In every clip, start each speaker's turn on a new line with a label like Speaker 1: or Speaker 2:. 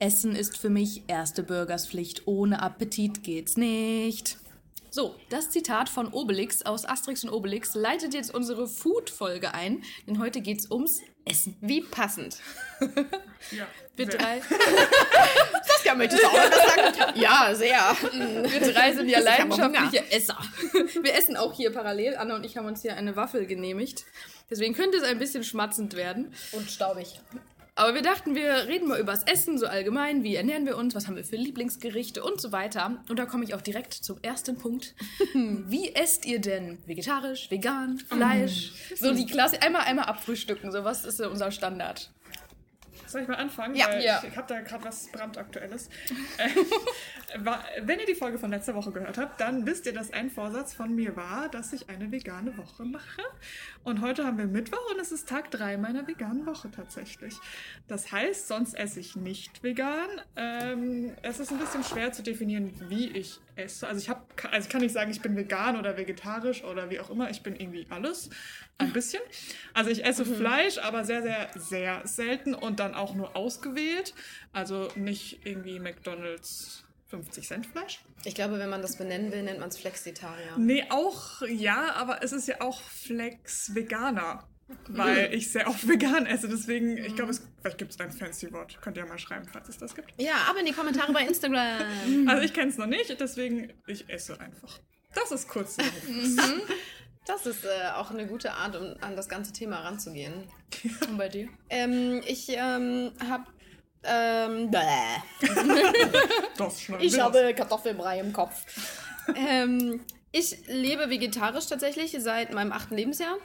Speaker 1: Essen ist für mich erste Bürgerspflicht. Ohne Appetit geht's nicht. So, das Zitat von Obelix aus Asterix und Obelix leitet jetzt unsere Food-Folge ein, denn heute geht's ums Essen.
Speaker 2: Wie passend.
Speaker 3: Ja,
Speaker 1: Wir drei,
Speaker 2: Saskia, möchtest du auch etwas sagen? Ja, sehr.
Speaker 1: wir drei sind ja leidenschaftliche Esser. Wir essen auch hier parallel. Anna und ich haben uns hier eine Waffel genehmigt. Deswegen könnte es ein bisschen schmatzend werden.
Speaker 2: Und staubig.
Speaker 1: Aber wir dachten, wir reden mal übers Essen so allgemein. Wie ernähren wir uns? Was haben wir für Lieblingsgerichte und so weiter? Und da komme ich auch direkt zum ersten Punkt. Wie esst ihr denn? Vegetarisch, vegan, Fleisch? So die Klasse. Einmal, einmal abfrühstücken. So was ist unser Standard.
Speaker 3: Soll ich mal anfangen?
Speaker 2: Ja.
Speaker 3: Weil
Speaker 1: Ja.
Speaker 3: Ich, ich habe da gerade was brandaktuelles. Äh, Wenn ihr die Folge von letzter Woche gehört habt, dann wisst ihr, dass ein Vorsatz von mir war, dass ich eine vegane Woche mache. Und heute haben wir Mittwoch und es ist Tag 3 meiner veganen Woche tatsächlich. Das heißt, sonst esse ich nicht vegan. Ähm, es ist ein bisschen schwer zu definieren, wie ich esse. Also ich, hab, also ich kann nicht sagen, ich bin vegan oder vegetarisch oder wie auch immer. Ich bin irgendwie alles. Ein bisschen. Also ich esse Fleisch, aber sehr, sehr, sehr selten und dann auch nur ausgewählt. Also nicht irgendwie McDonalds 50 Cent Fleisch.
Speaker 2: Ich glaube, wenn man das benennen will, nennt man es Flexitarier.
Speaker 3: Nee, auch ja, aber es ist ja auch Flex Veganer. Weil ich sehr oft vegan esse. Deswegen, ich glaube, es, vielleicht gibt es ein fancy Wort. Könnt ihr mal schreiben, falls es das gibt.
Speaker 2: Ja, aber in die Kommentare bei Instagram.
Speaker 3: Also ich kenne es noch nicht, deswegen, ich esse einfach. Das ist kurz.
Speaker 2: Das ist äh, auch eine gute Art, um an das ganze Thema ranzugehen.
Speaker 1: Und bei dir?
Speaker 2: Ähm, ich ähm, habe. Ähm, bäh.
Speaker 3: das
Speaker 2: Ich habe Kartoffelbrei im Kopf. ähm, ich lebe vegetarisch tatsächlich seit meinem achten Lebensjahr.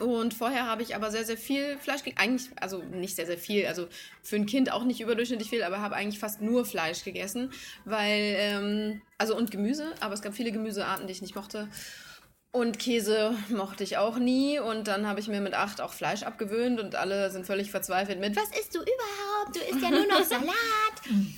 Speaker 2: Und vorher habe ich aber sehr, sehr viel Fleisch gegessen. Eigentlich, also nicht sehr, sehr viel. Also für ein Kind auch nicht überdurchschnittlich viel, aber habe eigentlich fast nur Fleisch gegessen. Weil, ähm, also und Gemüse, aber es gab viele Gemüsearten, die ich nicht mochte. Und Käse mochte ich auch nie. Und dann habe ich mir mit acht auch Fleisch abgewöhnt und alle sind völlig verzweifelt mit, was isst du überhaupt? Du isst ja nur noch Salat.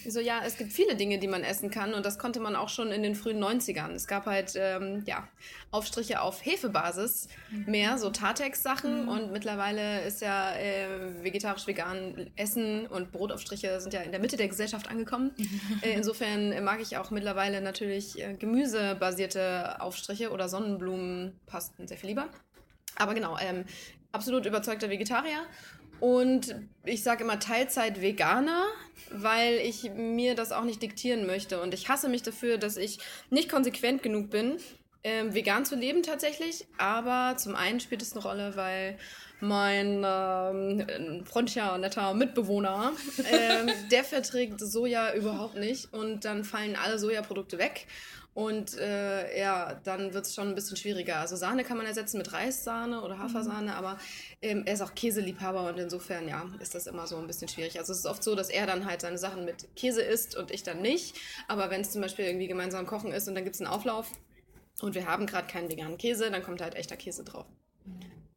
Speaker 2: So, ja, es gibt viele Dinge, die man essen kann und das konnte man auch schon in den frühen 90ern. Es gab halt, ähm, ja, Aufstriche auf Hefebasis, mehr so Tartex-Sachen und mittlerweile ist ja äh, vegetarisch-vegan Essen und Brotaufstriche sind ja in der Mitte der Gesellschaft angekommen. äh, insofern mag ich auch mittlerweile natürlich äh, gemüsebasierte Aufstriche oder Sonnenblumenpasten sehr viel lieber. Aber genau, ähm, absolut überzeugter Vegetarier. Und ich sage immer Teilzeit Veganer, weil ich mir das auch nicht diktieren möchte. Und ich hasse mich dafür, dass ich nicht konsequent genug bin, ähm, vegan zu leben tatsächlich. Aber zum einen spielt es eine Rolle, weil mein ähm, freundlicher, netter Mitbewohner, ähm, der verträgt Soja überhaupt nicht. Und dann fallen alle Sojaprodukte weg. Und äh, ja, dann wird es schon ein bisschen schwieriger. Also Sahne kann man ersetzen mit Reissahne oder Hafersahne, aber ähm, er ist auch Käseliebhaber und insofern, ja, ist das immer so ein bisschen schwierig. Also es ist oft so, dass er dann halt seine Sachen mit Käse isst und ich dann nicht. Aber wenn es zum Beispiel irgendwie gemeinsam kochen ist und dann gibt es einen Auflauf und wir haben gerade keinen veganen Käse, dann kommt halt echter Käse drauf.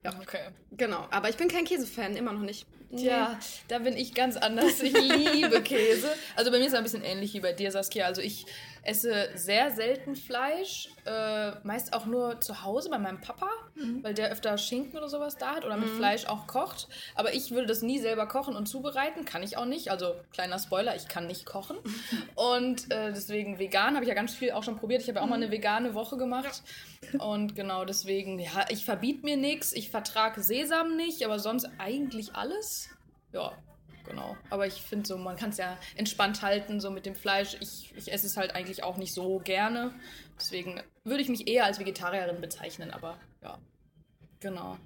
Speaker 2: Ja,
Speaker 1: Okay.
Speaker 2: genau. Aber ich bin kein Käsefan, immer noch nicht. Nee.
Speaker 1: Ja, da bin ich ganz anders. Ich liebe Käse. Also bei mir ist es ein bisschen ähnlich wie bei dir, Saskia. Also ich esse sehr selten Fleisch, äh, meist auch nur zu Hause bei meinem Papa, weil der öfter Schinken oder sowas da hat oder mit Fleisch auch kocht. Aber ich würde das nie selber kochen und zubereiten, kann ich auch nicht. Also kleiner Spoiler, ich kann nicht kochen. Und äh, deswegen vegan habe ich ja ganz viel auch schon probiert. Ich habe ja auch mal eine vegane Woche gemacht. Und genau deswegen, ja, ich verbiete mir nichts. Ich vertrage Sesam nicht, aber sonst eigentlich alles. Ja, genau. Aber ich finde so, man kann es ja entspannt halten, so mit dem Fleisch. Ich, ich esse es halt eigentlich auch nicht so gerne. Deswegen würde ich mich eher als Vegetarierin bezeichnen, aber ja. Genau.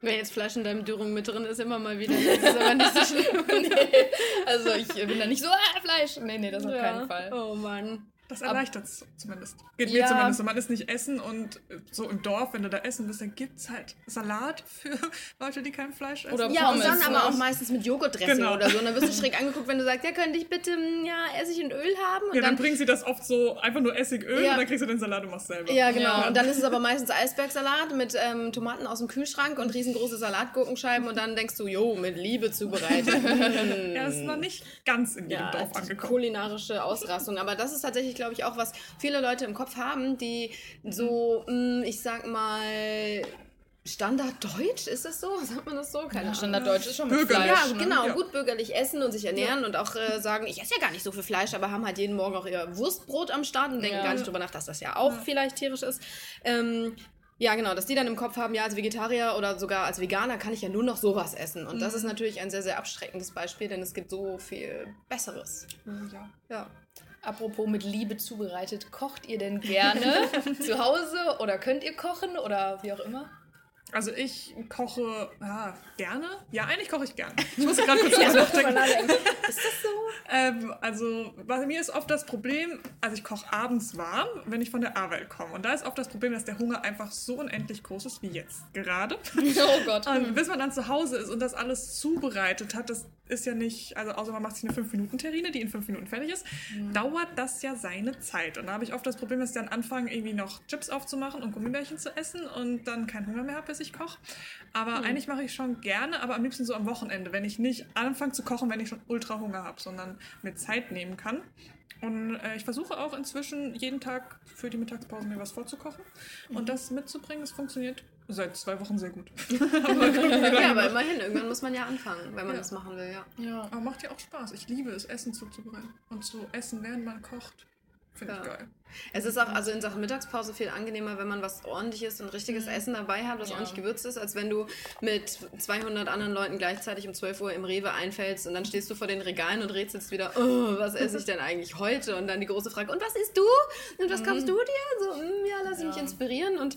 Speaker 2: Wenn jetzt Fleisch in deinem Dürung mit drin ist, immer mal wieder, das ist aber nicht so schlimm.
Speaker 1: nee, also ich bin da nicht so, ah, Fleisch. Nee, nee, das auf keinen Fall.
Speaker 2: Oh Mann.
Speaker 3: Das erleichtert es zumindest. Geht
Speaker 1: Ja.
Speaker 3: mir zumindest. so. Man ist nicht essen und so im Dorf, wenn du da essen bist, dann gibt es halt Salat für Leute, die kein Fleisch essen.
Speaker 1: Oder
Speaker 2: Ja, und dann aber auch meistens mit Joghurtdressing
Speaker 3: Genau.
Speaker 2: oder so. Und dann wirst du schräg angeguckt, wenn du sagst, ja, könnte ich bitte, mm, ja, Essig und Öl haben? Und
Speaker 3: ja, dann
Speaker 2: dann,
Speaker 3: bringen sie das oft so einfach nur Essigöl
Speaker 2: Ja.
Speaker 3: und dann kriegst du den Salat und machst selber.
Speaker 2: ja, genau.
Speaker 1: Ja.
Speaker 2: Und dann ist es aber meistens Eisbergsalat mit ähm, Tomaten aus dem Kühlschrank und riesengroße Salatgurkenscheiben und dann denkst du, jo, mit Liebe zubereitet.
Speaker 3: Er ist noch nicht ganz in jedem
Speaker 2: ja,
Speaker 3: Dorf angekommen.
Speaker 2: kulinarische Ausrastung. Aber das ist tatsächlich, glaube ich, auch was viele Leute im Kopf haben, die so, mh, ich sag mal, Standarddeutsch, ist das so? Sagt man das so? Keine
Speaker 1: Ja,
Speaker 2: Ahnung.
Speaker 1: Standarddeutsch ist schon mit
Speaker 3: Bürgerlich.
Speaker 1: Fleisch.
Speaker 2: Ja,
Speaker 1: ne?
Speaker 2: genau,
Speaker 3: Ja.
Speaker 2: gut bürgerlich essen und sich ernähren und auch äh, sagen, ich esse ja gar nicht so viel Fleisch, aber haben halt jeden Morgen auch ihr Wurstbrot am Start und denken
Speaker 1: Ja.
Speaker 2: gar nicht drüber nach, dass das ja auch vielleicht tierisch ist. Ähm, ja, genau, dass die dann im Kopf haben, ja, als Vegetarier oder sogar als Veganer kann ich ja nur noch sowas essen. Und das ist natürlich ein sehr, sehr abschreckendes Beispiel, denn es gibt so viel Besseres.
Speaker 3: Oh, ja.
Speaker 2: Ja.
Speaker 1: Apropos mit Liebe zubereitet, kocht ihr denn gerne zu Hause oder könnt ihr kochen oder wie auch immer?
Speaker 3: Also ich koche ah, gerne. Ja, eigentlich koche ich gerne. Ich muss gerade kurz drüber nachdenken.
Speaker 2: Ist das so?
Speaker 3: Ähm, also bei mir ist oft das Problem, also ich koche abends warm, wenn ich von der Arbeit komme. Und da ist oft das Problem, dass der Hunger einfach so unendlich groß ist wie jetzt gerade.
Speaker 1: Oh Gott.
Speaker 3: Und bis man dann zu Hause ist und das alles zubereitet hat, das ist ja nicht, also außer man macht sich eine 5-Minuten-Terrine, die in 5 Minuten fertig ist, dauert das ja seine Zeit. Und da habe ich oft das Problem, dass ich dann anfange, irgendwie noch Chips aufzumachen und Gummibärchen zu essen und dann keinen Hunger mehr habe, bis ich koche. Aber eigentlich mache ich schon gerne, aber am liebsten so am Wochenende, wenn ich nicht anfange zu kochen, wenn ich schon ultra Hunger habe, sondern mir Zeit nehmen kann. Und äh, ich versuche auch inzwischen jeden Tag für die Mittagspause mir was vorzukochen und das mitzubringen. Es funktioniert seit zwei Wochen sehr gut.
Speaker 2: Ja, aber immerhin, irgendwann muss man ja anfangen, wenn man
Speaker 3: Ja.
Speaker 2: das machen will, ja.
Speaker 1: Ja.
Speaker 3: Aber macht ja auch Spaß. Ich liebe es, Essen zuzubereiten. Und zu essen, während man kocht. Finde ich
Speaker 2: Ja.
Speaker 3: geil.
Speaker 2: Es ist auch also in Sachen Mittagspause viel angenehmer, wenn man was ordentliches und richtiges Essen dabei hat, was
Speaker 1: Ja.
Speaker 2: ordentlich gewürzt ist, als wenn du mit 200 anderen Leuten gleichzeitig um 12 Uhr im Rewe einfällst und dann stehst du vor den Regalen und rätselst wieder, oh, was esse ich denn eigentlich heute? Und dann die große Frage, und was isst du? Und was kaufst du dir? So, mm, ja, lass mich
Speaker 1: Ja.
Speaker 2: inspirieren. Und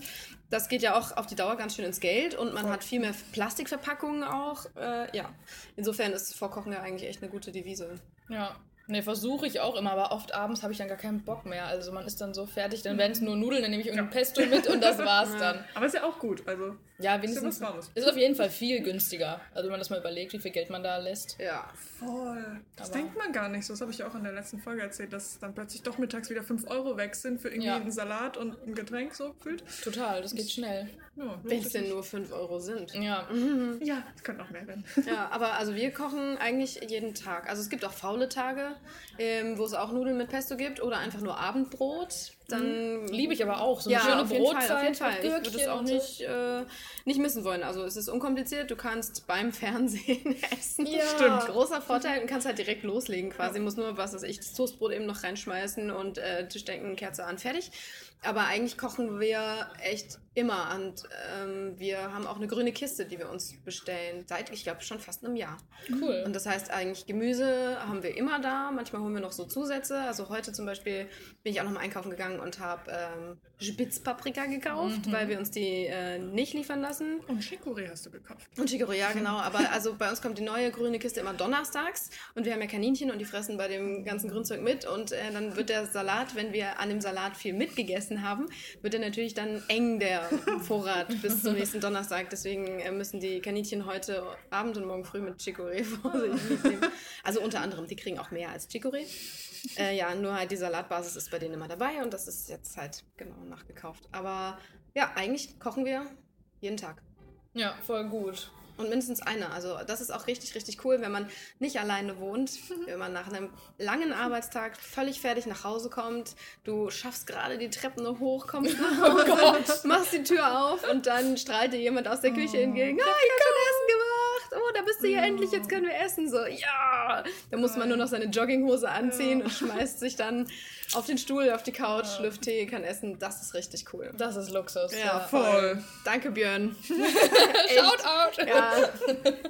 Speaker 2: das geht ja auch auf die Dauer ganz schön ins Geld und man hat viel mehr Plastikverpackungen auch. Äh, ja, insofern ist Vorkochen ja eigentlich echt eine gute Devise.
Speaker 1: Ja. Ne, versuche ich auch immer, aber oft abends habe ich dann gar keinen Bock mehr. Also man ist dann so fertig, dann werden es nur Nudeln, dann nehme ich irgendein Pesto mit und das war's dann.
Speaker 3: Aber ist ja auch gut. Also,
Speaker 1: Ja,
Speaker 3: Ist ja
Speaker 1: wenigstens.
Speaker 3: was Warmes.
Speaker 1: Ist auf jeden Fall viel günstiger. Also wenn man das mal überlegt, wie viel Geld man da lässt.
Speaker 2: Ja.
Speaker 3: voll. Das
Speaker 1: Aber-
Speaker 3: denkt man gar nicht so. Das habe ich ja auch in der letzten Folge erzählt, dass dann plötzlich doch mittags wieder 5 Euro weg sind für irgendwie
Speaker 1: Ja.
Speaker 3: einen Salat und ein Getränk so gefühlt.
Speaker 1: Total, das geht schnell.
Speaker 3: Ja,
Speaker 2: Wenn es denn nur 5 Euro sind.
Speaker 1: Ja.
Speaker 3: ja, es könnte noch mehr werden.
Speaker 2: Ja, aber also wir kochen eigentlich jeden Tag. Also es gibt auch faule Tage, ähm, wo es auch Nudeln mit Pesto gibt oder einfach nur Abendbrot. Dann
Speaker 1: Liebe ich aber auch. So eine
Speaker 2: ja,
Speaker 1: schöne
Speaker 2: auf
Speaker 1: Brotzeit.
Speaker 2: Fall, auf jeden Fall. Ich würde es auch nicht, äh, nicht missen wollen. Also es ist unkompliziert. Du kannst beim Fernsehen essen.
Speaker 1: Ja.
Speaker 3: Stimmt.
Speaker 2: Großer Vorteil. Du kannst halt direkt loslegen quasi. Muss nur, was weiß ich, das Toastbrot eben noch reinschmeißen und äh, Tischdecken, Kerze an, fertig. Aber eigentlich kochen wir echt immer und ähm, wir haben auch eine grüne Kiste, die wir uns bestellen. Seit, ich glaube, schon fast einem Jahr.
Speaker 1: Cool.
Speaker 2: Und das heißt eigentlich Gemüse haben wir immer da. Manchmal holen wir noch so Zusätze. Also heute zum Beispiel bin ich auch noch mal einkaufen gegangen und habe ähm, Spitzpaprika gekauft, weil wir uns die äh, nicht liefern lassen.
Speaker 3: Und Chicorée hast du gekauft.
Speaker 2: Und Chicorée, ja genau. Aber also bei uns kommt die neue grüne Kiste immer donnerstags und wir haben ja Kaninchen und die fressen bei dem ganzen Grünzeug mit und äh, dann wird der Salat, wenn wir an dem Salat viel mitgegessen haben, wird er natürlich dann eng der Vorrat bis zum nächsten Donnerstag. Deswegen äh, müssen die Kaninchen heute Abend und morgen früh mit Chicorée vor sich mitnehmen. Also unter anderem, die kriegen auch mehr als Chicorée. Äh, ja, nur halt die Salatbasis ist bei denen immer dabei und das ist jetzt halt genau nachgekauft. Aber ja, eigentlich kochen wir jeden Tag.
Speaker 1: Ja, voll gut.
Speaker 2: Und mindestens einer. Also das ist auch richtig, richtig cool, wenn man nicht alleine wohnt, wenn man nach einem langen Arbeitstag völlig fertig nach Hause kommt, du schaffst gerade die Treppen noch hoch, kommst nach Hause, machst die Tür auf und dann strahlt dir jemand aus der Küche entgegen. Ah, ich hab schon Essen gemacht. Oh, da bist du ja endlich, jetzt können wir essen. So, ja. Da muss man nur noch seine Jogginghose anziehen und schmeißt sich dann auf den Stuhl, auf die Couch, schlürft Tee, kann essen. Das ist richtig cool.
Speaker 1: Das ist Luxus.
Speaker 2: Ja,
Speaker 3: Voll.
Speaker 2: Danke, Björn.
Speaker 1: Shout out!
Speaker 2: Ja,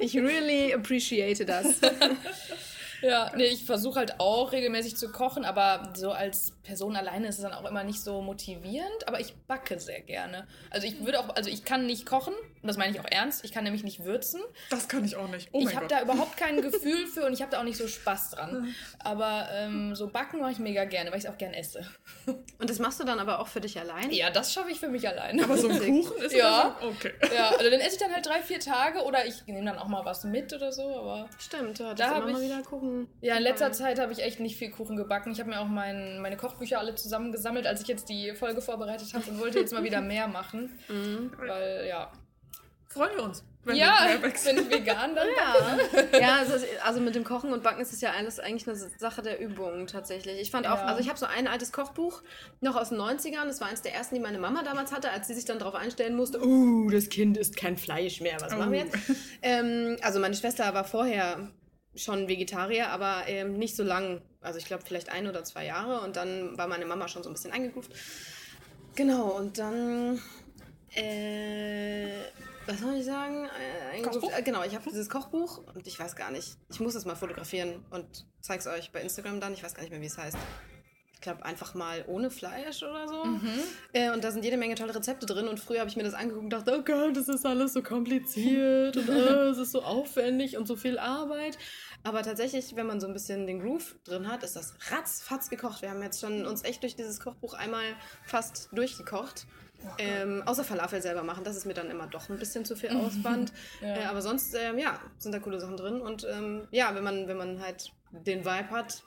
Speaker 2: ich really appreciate das.
Speaker 1: Ja, nee, ich versuche halt auch regelmäßig zu kochen, aber so als Person alleine ist es dann auch immer nicht so motivierend, aber ich backe sehr gerne. Also ich würde auch, also ich kann nicht kochen, und das meine ich auch ernst, ich kann nämlich nicht würzen.
Speaker 3: Das kann ich auch nicht. Oh
Speaker 1: ich habe da überhaupt kein Gefühl für und ich habe da auch nicht so Spaß dran. Aber ähm, so backen mache ich mega gerne, weil ich es auch gern esse.
Speaker 2: Und das machst du dann aber auch für dich allein?
Speaker 1: Ja, das schaffe ich für mich allein.
Speaker 3: Aber so ein Kuchen ist
Speaker 1: Ja.
Speaker 3: das okay.
Speaker 1: ja, also dann esse ich dann halt drei, vier Tage oder ich nehme dann auch mal was mit oder so, aber
Speaker 2: Stimmt, ja,
Speaker 1: Da
Speaker 2: das
Speaker 1: hab
Speaker 2: immer mal
Speaker 1: ich-
Speaker 2: wieder gucken.
Speaker 1: Ja, in letzter Zeit habe ich echt nicht viel Kuchen gebacken. Ich habe mir auch mein, meine Kochbücher alle zusammengesammelt, als ich jetzt die Folge vorbereitet habe und wollte jetzt mal wieder mehr machen. Weil, ja.
Speaker 3: Freuen wir uns. wenn
Speaker 1: Ja, wenn ich vegan dann
Speaker 2: Ja, ja also, also mit dem Kochen und Backen ist es ja alles eigentlich eine Sache der Übung tatsächlich. Ich fand auch,
Speaker 1: Ja.
Speaker 2: also ich habe so ein altes Kochbuch noch aus den 90ern. Das war eines der ersten, die meine Mama damals hatte, als sie sich dann darauf einstellen musste, uh, das Kind isst kein Fleisch mehr, was machen wir jetzt? Ähm, also meine Schwester war vorher schon Vegetarier, aber ähm, nicht so lang. Also ich glaube vielleicht ein oder zwei Jahre und dann war meine Mama schon so ein bisschen eingegroovt. Genau, und dann äh, was soll ich sagen? Äh, eingegroovt-
Speaker 1: Kochbuch?
Speaker 2: äh, genau, ich habe dieses Kochbuch und ich weiß gar nicht. Ich muss es mal fotografieren und zeig's euch bei Instagram dann. Ich weiß gar nicht mehr, wie es heißt. Ich glaube einfach mal ohne Fleisch oder so. Äh, und da sind jede Menge tolle Rezepte drin. Und früher habe ich mir das angeguckt und dachte, oh Gott, das ist alles so kompliziert und äh, es ist so aufwendig und so viel Arbeit. Aber tatsächlich, wenn man so ein bisschen den Groove drin hat, ist das ratzfatz gekocht. Wir haben jetzt schon uns echt durch dieses Kochbuch einmal fast durchgekocht. Ähm, außer Falafel selber machen, das ist mir dann immer doch ein bisschen zu viel Ausband.
Speaker 1: Ja.
Speaker 2: Äh, aber sonst, ähm, ja, sind da coole Sachen drin. Und ähm, ja, wenn man, wenn man halt den Vibe hat,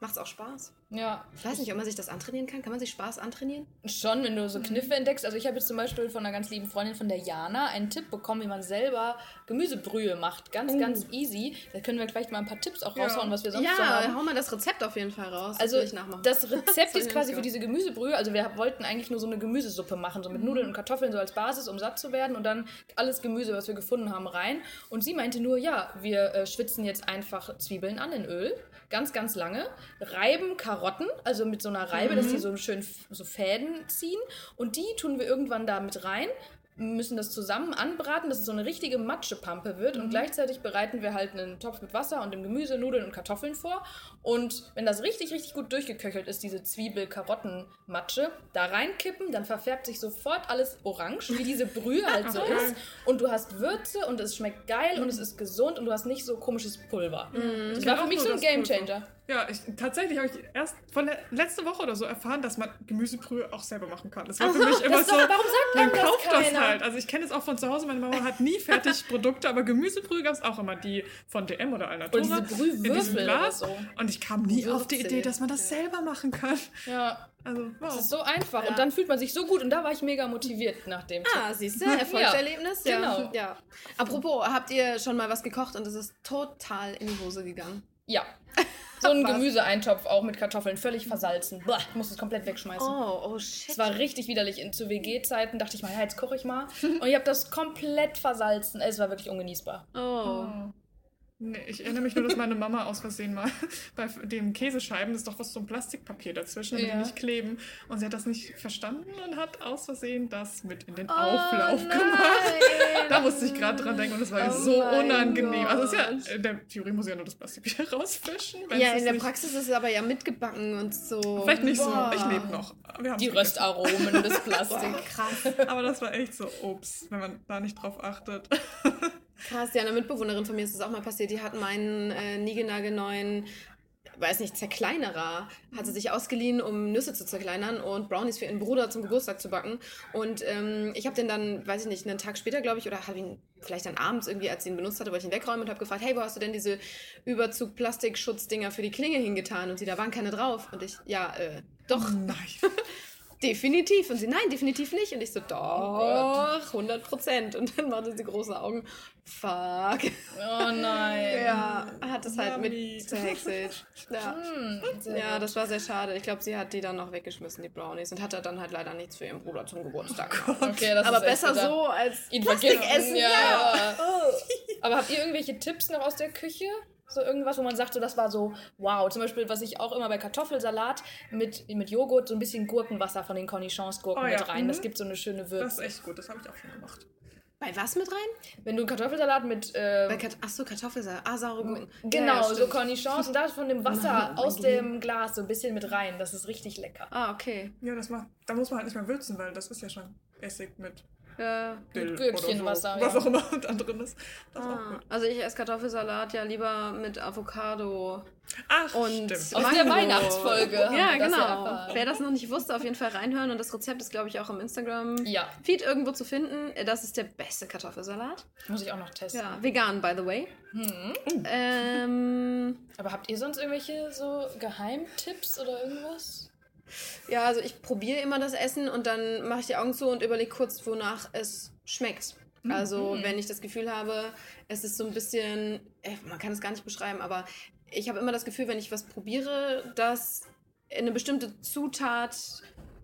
Speaker 2: macht's auch Spaß.
Speaker 1: Ja,
Speaker 2: Ich weiß nicht, ob man sich das antrainieren kann. Kann man sich Spaß antrainieren?
Speaker 1: Schon, wenn du so Kniffe entdeckst. Also ich habe jetzt zum Beispiel von einer ganz lieben Freundin von der Jana einen Tipp bekommen, wie man selber Gemüsebrühe macht. Ganz, ganz easy. Da können wir vielleicht mal ein paar Tipps auch
Speaker 3: Ja.
Speaker 1: raushauen, was wir sonst so
Speaker 2: Ja,
Speaker 1: haben.
Speaker 2: hau mal das Rezept auf jeden Fall raus.
Speaker 1: Also
Speaker 2: will ich nachmachen.
Speaker 1: das Rezept ist quasi für diese Gemüsebrühe. Also wir wollten eigentlich nur so eine Gemüsesuppe machen, so mit Nudeln und Kartoffeln so als Basis, um satt zu werden und dann alles Gemüse, was wir gefunden haben, rein. Und sie meinte nur, ja, wir äh, schwitzen jetzt einfach Zwiebeln an in Öl, ganz, ganz lange, reiben Karotten, also mit so einer Reibe, dass die so schön so Fäden ziehen. Und die tun wir irgendwann da mit rein müssen das zusammen anbraten, dass es so eine richtige Matschepampe wird. Und gleichzeitig bereiten wir halt einen Topf mit Wasser und dem Gemüse, Nudeln und Kartoffeln vor. Und wenn das richtig, richtig gut durchgeköchelt ist, diese Zwiebel-Karotten-Matsche, da reinkippen, dann verfärbt sich sofort alles orange, wie diese Brühe halt so ist. Und du hast Würze und es schmeckt geil und es ist gesund und du hast nicht so komisches Pulver. Das war für mich so ein. Gamechanger.
Speaker 3: Ja, ich, tatsächlich habe ich erst von der letzte Woche oder so erfahren, dass man Gemüsebrühe auch selber machen kann. Das war für mich immer
Speaker 1: das
Speaker 3: so.
Speaker 1: doch- warum sagt
Speaker 3: man
Speaker 1: man das
Speaker 3: kauft das halt. Also ich kenne es auch von zu Hause. Meine Mama hat nie Fertigprodukte, aber Gemüsebrühe gab es auch immer die von DM oder Alnatura.
Speaker 1: Oder diese
Speaker 3: in diesem Glas.
Speaker 1: so.
Speaker 3: Und ich kam nie auf die. Idee, dass man das selber machen kann.
Speaker 1: Ja,
Speaker 3: Also wow.
Speaker 1: das ist so einfach
Speaker 2: Ja.
Speaker 1: und dann fühlt man sich so gut und da war ich mega motiviert nach dem.
Speaker 2: Ah, siehst du, Erfolgserlebnis? Ja,
Speaker 1: genau.
Speaker 2: Ja. Apropos, habt ihr schon mal was gekocht und es ist total in die Hose gegangen?
Speaker 1: Ja. So ein? Gemüseeintopf auch mit Kartoffeln, völlig versalzen. Boah, ich muss es komplett wegschmeißen.
Speaker 2: Oh, oh shit.
Speaker 1: Es war richtig widerlich. In, zu WG-Zeiten dachte ich mal, ja, jetzt koche ich mal. Und ich habe das komplett versalzen. Es war wirklich ungenießbar.
Speaker 2: Oh.
Speaker 3: Nee, ich erinnere mich nur, dass meine Mama aus Versehen mal bei dem Käsescheiben ist doch was so ein Plastikpapier dazwischen, damit
Speaker 1: Ja.
Speaker 3: die nicht kleben. Und sie hat das nicht verstanden und hat aus Versehen das mit in den
Speaker 2: Oh,
Speaker 3: Auflauf
Speaker 2: nein.
Speaker 3: gemacht. Da musste ich gerade dran denken und es war
Speaker 2: Oh
Speaker 3: so unangenehm. Also es ist
Speaker 2: Gott.
Speaker 3: ja, in der Theorie muss ich ja nur das Plastik wieder rausfischen.
Speaker 2: Ja, in der
Speaker 3: nicht-
Speaker 2: Praxis ist es aber ja mitgebacken und so.
Speaker 3: Vielleicht nicht
Speaker 2: Boah.
Speaker 3: so. Ich lebe noch.
Speaker 1: Die. Röstaromen des Plastik.
Speaker 2: Krass.
Speaker 3: Aber das war echt so, ups, wenn man da nicht drauf achtet.
Speaker 2: Krass, ja, eine Mitbewohnerin von mir ist das auch mal passiert. Die hat meinen äh, niegelnagelneuen, weiß nicht, Zerkleinerer, hat sie sich ausgeliehen, um Nüsse zu zerkleinern und Brownies für ihren Bruder zum Geburtstag zu backen. Und ähm, ich habe den dann, weiß ich nicht, einen Tag später, glaube ich, oder habe ihn vielleicht dann abends irgendwie, als sie ihn benutzt hatte, wollte ich ihn wegräumen und habe gefragt, hey, wo hast du denn diese Überzug-Plastikschutz-Dinger für die Klinge hingetan? Und sie, da waren keine drauf. Und ich, ja, äh, doch,
Speaker 3: Nein.
Speaker 2: definitiv. Und sie, nein, definitiv nicht. Und ich so, doch, 100 Prozent. Und dann machte sie große Augen. Fuck.
Speaker 1: Oh nein.
Speaker 2: Ja, hat es halt mit zerhäckselt. Ja.
Speaker 1: Hm,
Speaker 2: ja, das war sehr schade. Ich glaube, sie hat die dann noch weggeschmissen, die Brownies, und hatte dann halt leider nichts für ihren Bruder zum Geburtstag.
Speaker 1: Okay, das
Speaker 2: Aber besser so als
Speaker 1: Ihn
Speaker 2: Plastik
Speaker 1: vergiften,
Speaker 2: essen.
Speaker 1: ja,
Speaker 2: Ja.
Speaker 1: ja. Aber habt ihr irgendwelche Tipps noch aus der Küche? So irgendwas, wo man sagt, so, das war so, wow. Zum Beispiel, was ich auch immer bei Kartoffelsalat mit, mit Joghurt, so ein bisschen Gurkenwasser von den Cornichons-Gurken
Speaker 3: Oh ja,
Speaker 1: mit rein. Das
Speaker 3: mhm.
Speaker 1: gibt so eine schöne
Speaker 3: Das
Speaker 1: Würze.
Speaker 3: ist echt gut, das habe ich auch schon gemacht.
Speaker 2: Bei was mit rein?
Speaker 1: Wenn du Kartoffelsalat mit. Äh,
Speaker 2: Bei Kat Achso, Kartoffelsalat. Ah, saure Gurken.
Speaker 1: Genau,
Speaker 2: Ja, ja,
Speaker 1: so. Cornichons und da von dem Wasser
Speaker 2: Oh,
Speaker 1: aus dem Glas so ein bisschen mit rein. Das ist richtig lecker.
Speaker 2: Ah, okay.
Speaker 3: Ja, das macht, da muss man halt nicht mehr würzen, weil das ist ja schon Essig mit Dill
Speaker 1: Gürkchenwasser,
Speaker 3: so,
Speaker 1: ja.
Speaker 3: was auch immer da drin ist. Das ist auch
Speaker 2: Ah, also ich esse Kartoffelsalat ja lieber mit Avocado
Speaker 3: Ach,
Speaker 2: und
Speaker 3: stimmt.
Speaker 1: Aus der Weihnachtsfolge
Speaker 2: Ja, genau. Wer das noch nicht wusste, auf jeden Fall reinhören. Und das Rezept ist, glaube ich, auch im Instagram
Speaker 1: Ja,
Speaker 2: Feed irgendwo zu finden. Das ist der beste Kartoffelsalat.
Speaker 1: muss ich auch noch testen.
Speaker 2: Ja, vegan, by the way.
Speaker 1: Hm.
Speaker 2: Ähm,
Speaker 1: Aber habt ihr sonst irgendwelche so Geheimtipps oder irgendwas?
Speaker 2: Ja, also ich probiere immer das Essen und dann mache ich die Augen zu und überlege kurz, wonach es schmeckt. Also wenn ich das Gefühl habe, es ist so ein bisschen, man kann es gar nicht beschreiben, aber ich habe immer das Gefühl, wenn ich was probiere, dass eine bestimmte Zutat,